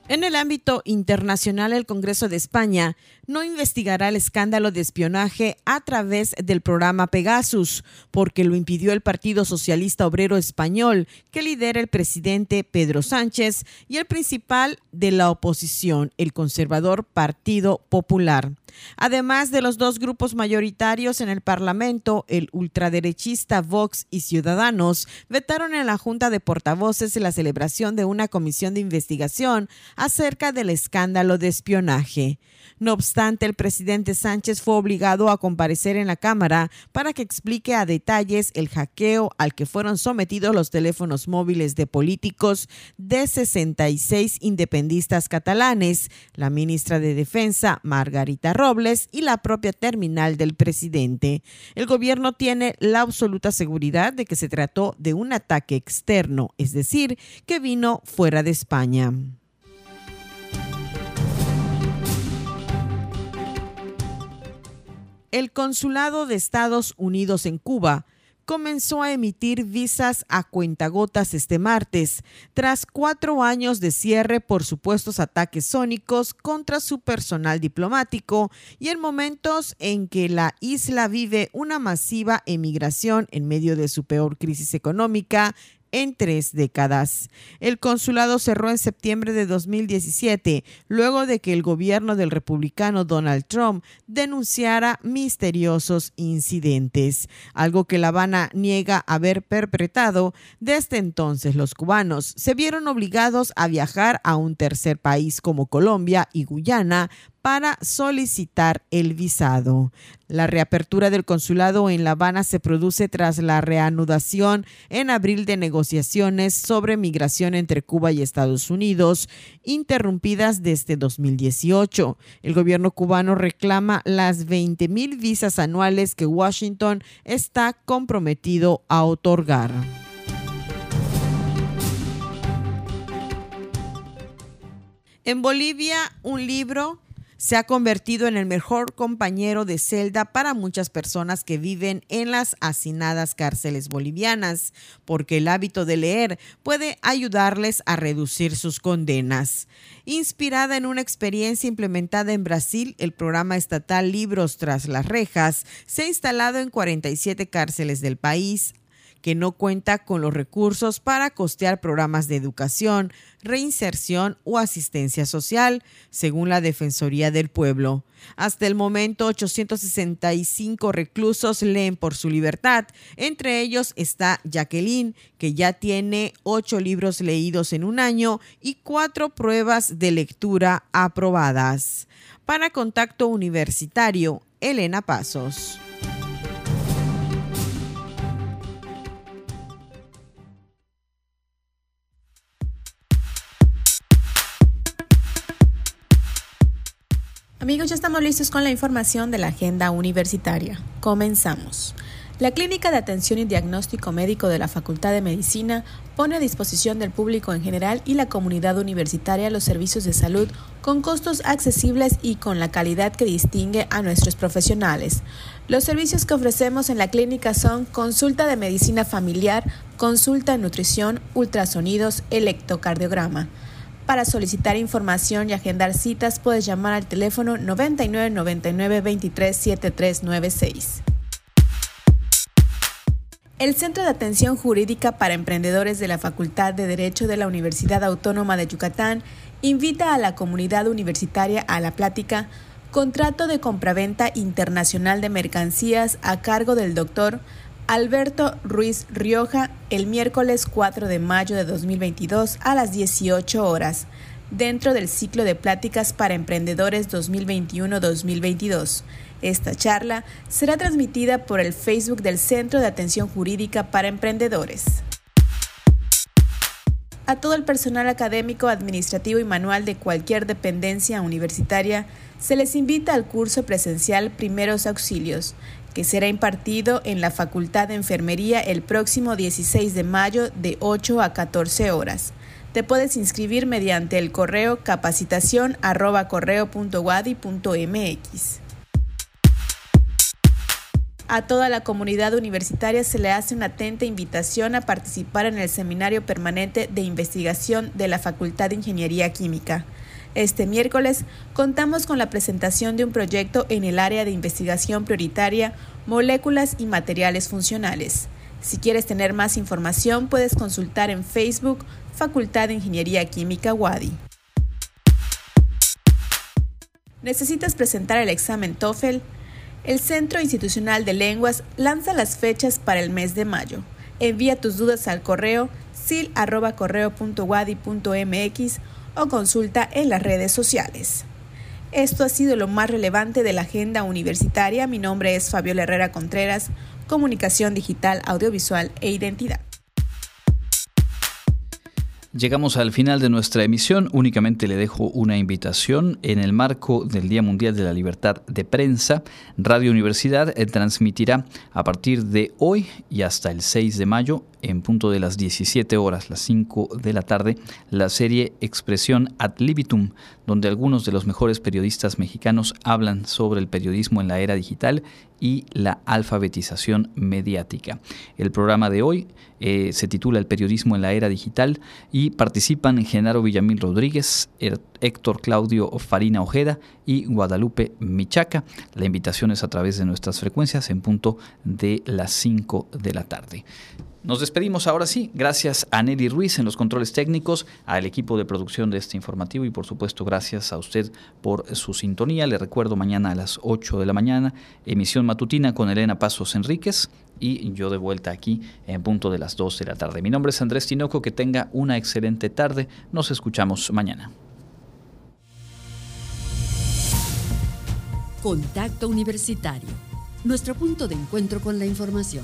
En el ámbito internacional, el Congreso de España no investigará el escándalo de espionaje a través del programa Pegasus, porque lo impidió el Partido Socialista Obrero Español, que lidera el presidente Pedro Sánchez, y el principal de la oposición, el conservador Partido Popular. Además de los dos grupos mayoritarios en el Parlamento, el ultraderechista Vox y Ciudadanos vetaron en la Junta de Portavoces la celebración de una comisión de investigación acerca del escándalo de espionaje. No obstante, el presidente Sánchez fue obligado a comparecer en la Cámara para que explique a detalles el hackeo al que fueron sometidos los teléfonos móviles de políticos de 66 independistas catalanes, la ministra de Defensa, Margarita Robles, y la propia terminal del presidente. El gobierno tiene la absoluta seguridad de que se trató de un ataque externo, es decir, que vino fuera de España. El Consulado de Estados Unidos en Cuba comenzó a emitir visas a cuentagotas este martes, tras cuatro años de cierre por supuestos ataques sónicos contra su personal diplomático y en momentos en que la isla vive una masiva emigración en medio de su peor crisis económica en tres décadas. El consulado cerró en septiembre de 2017, luego de que el gobierno del republicano Donald Trump denunciara misteriosos incidentes, algo que La Habana niega haber perpetrado. Desde entonces, los cubanos se vieron obligados a viajar a un tercer país como Colombia y Guyana para solicitar el visado. La reapertura del consulado en La Habana se produce tras la reanudación en abril de negociaciones sobre migración entre Cuba y Estados Unidos, interrumpidas desde 2018. El gobierno cubano reclama las 20 mil visas anuales que Washington está comprometido a otorgar. En Bolivia, un libro se ha convertido en el mejor compañero de celda para muchas personas que viven en las hacinadas cárceles bolivianas, porque el hábito de leer puede ayudarles a reducir sus condenas. Inspirada en una experiencia implementada en Brasil, el programa estatal Libros tras las rejas se ha instalado en 47 cárceles del país que no cuenta con los recursos para costear programas de educación, reinserción o asistencia social, según la Defensoría del Pueblo. Hasta el momento, 865 reclusos leen por su libertad. Entre ellos está Jacqueline, que ya tiene ocho libros leídos en un año y cuatro pruebas de lectura aprobadas. Para Contacto Universitario, Elena Pasos. Amigos, ya estamos listos con la información de la agenda universitaria. Comenzamos. La Clínica de Atención y Diagnóstico Médico de la Facultad de Medicina pone a disposición del público en general y la comunidad universitaria los servicios de salud con costos accesibles y con la calidad que distingue a nuestros profesionales. Los servicios que ofrecemos en la clínica son consulta de medicina familiar, consulta de nutrición, ultrasonidos, electrocardiograma. Para solicitar información y agendar citas puedes llamar al teléfono 99 99 23 7396. El Centro de Atención Jurídica para Emprendedores de la Facultad de Derecho de la Universidad Autónoma de Yucatán invita a la comunidad universitaria a la plática Contrato de compraventa internacional de mercancías a cargo del doctor Alberto Ruiz Rioja el miércoles 4 de mayo de 2022 a las 18 horas, dentro del ciclo de pláticas para emprendedores 2021-2022. Esta charla será transmitida por el Facebook del Centro de Atención Jurídica para Emprendedores. A todo el personal académico, administrativo y manual de cualquier dependencia universitaria se les invita al curso presencial Primeros Auxilios, que será impartido en la Facultad de Enfermería el próximo 16 de mayo de 8 a 14 horas. Te puedes inscribir mediante el correo capacitación A toda la comunidad universitaria se le hace una atenta invitación a participar en el Seminario Permanente de Investigación de la Facultad de Ingeniería Química. Este miércoles contamos con la presentación de un proyecto en el área de investigación prioritaria Moléculas y Materiales Funcionales. Si quieres tener más información, puedes consultar en Facebook Facultad de Ingeniería Química WADI. ¿Necesitas presentar el examen TOEFL? El Centro Institucional de Lenguas lanza las fechas para el mes de mayo. Envía tus dudas al correo sil.correo.wadi.mx o consulta en las redes sociales. Esto ha sido lo más relevante de la agenda universitaria. Mi nombre es Fabiola Herrera Contreras, Comunicación Digital, Audiovisual e Identidad. Llegamos al final de nuestra emisión. Únicamente le dejo una invitación. En el marco del Día Mundial de la Libertad de Prensa, Radio Universidad eh, transmitirá a partir de hoy y hasta el 6 de mayo en punto de las 17 horas, las 5 de la tarde, la serie Expresión ad libitum, donde algunos de los mejores periodistas mexicanos hablan sobre el periodismo en la era digital y la alfabetización mediática. El programa de hoy eh, se titula El periodismo en la era digital y participan Genaro Villamil Rodríguez, Héctor Claudio Farina Ojeda y Guadalupe Michaca. La invitación es a través de nuestras frecuencias en punto de las 5 de la tarde. Nos despedimos ahora sí. Gracias a Nelly Ruiz en los controles técnicos, al equipo de producción de este informativo y por supuesto gracias a usted por su sintonía. Le recuerdo mañana a las 8 de la mañana, emisión matutina con Elena Pasos Enríquez y yo de vuelta aquí en punto de las 2 de la tarde. Mi nombre es Andrés Tinoco, que tenga una excelente tarde. Nos escuchamos mañana. Contacto Universitario, nuestro punto de encuentro con la información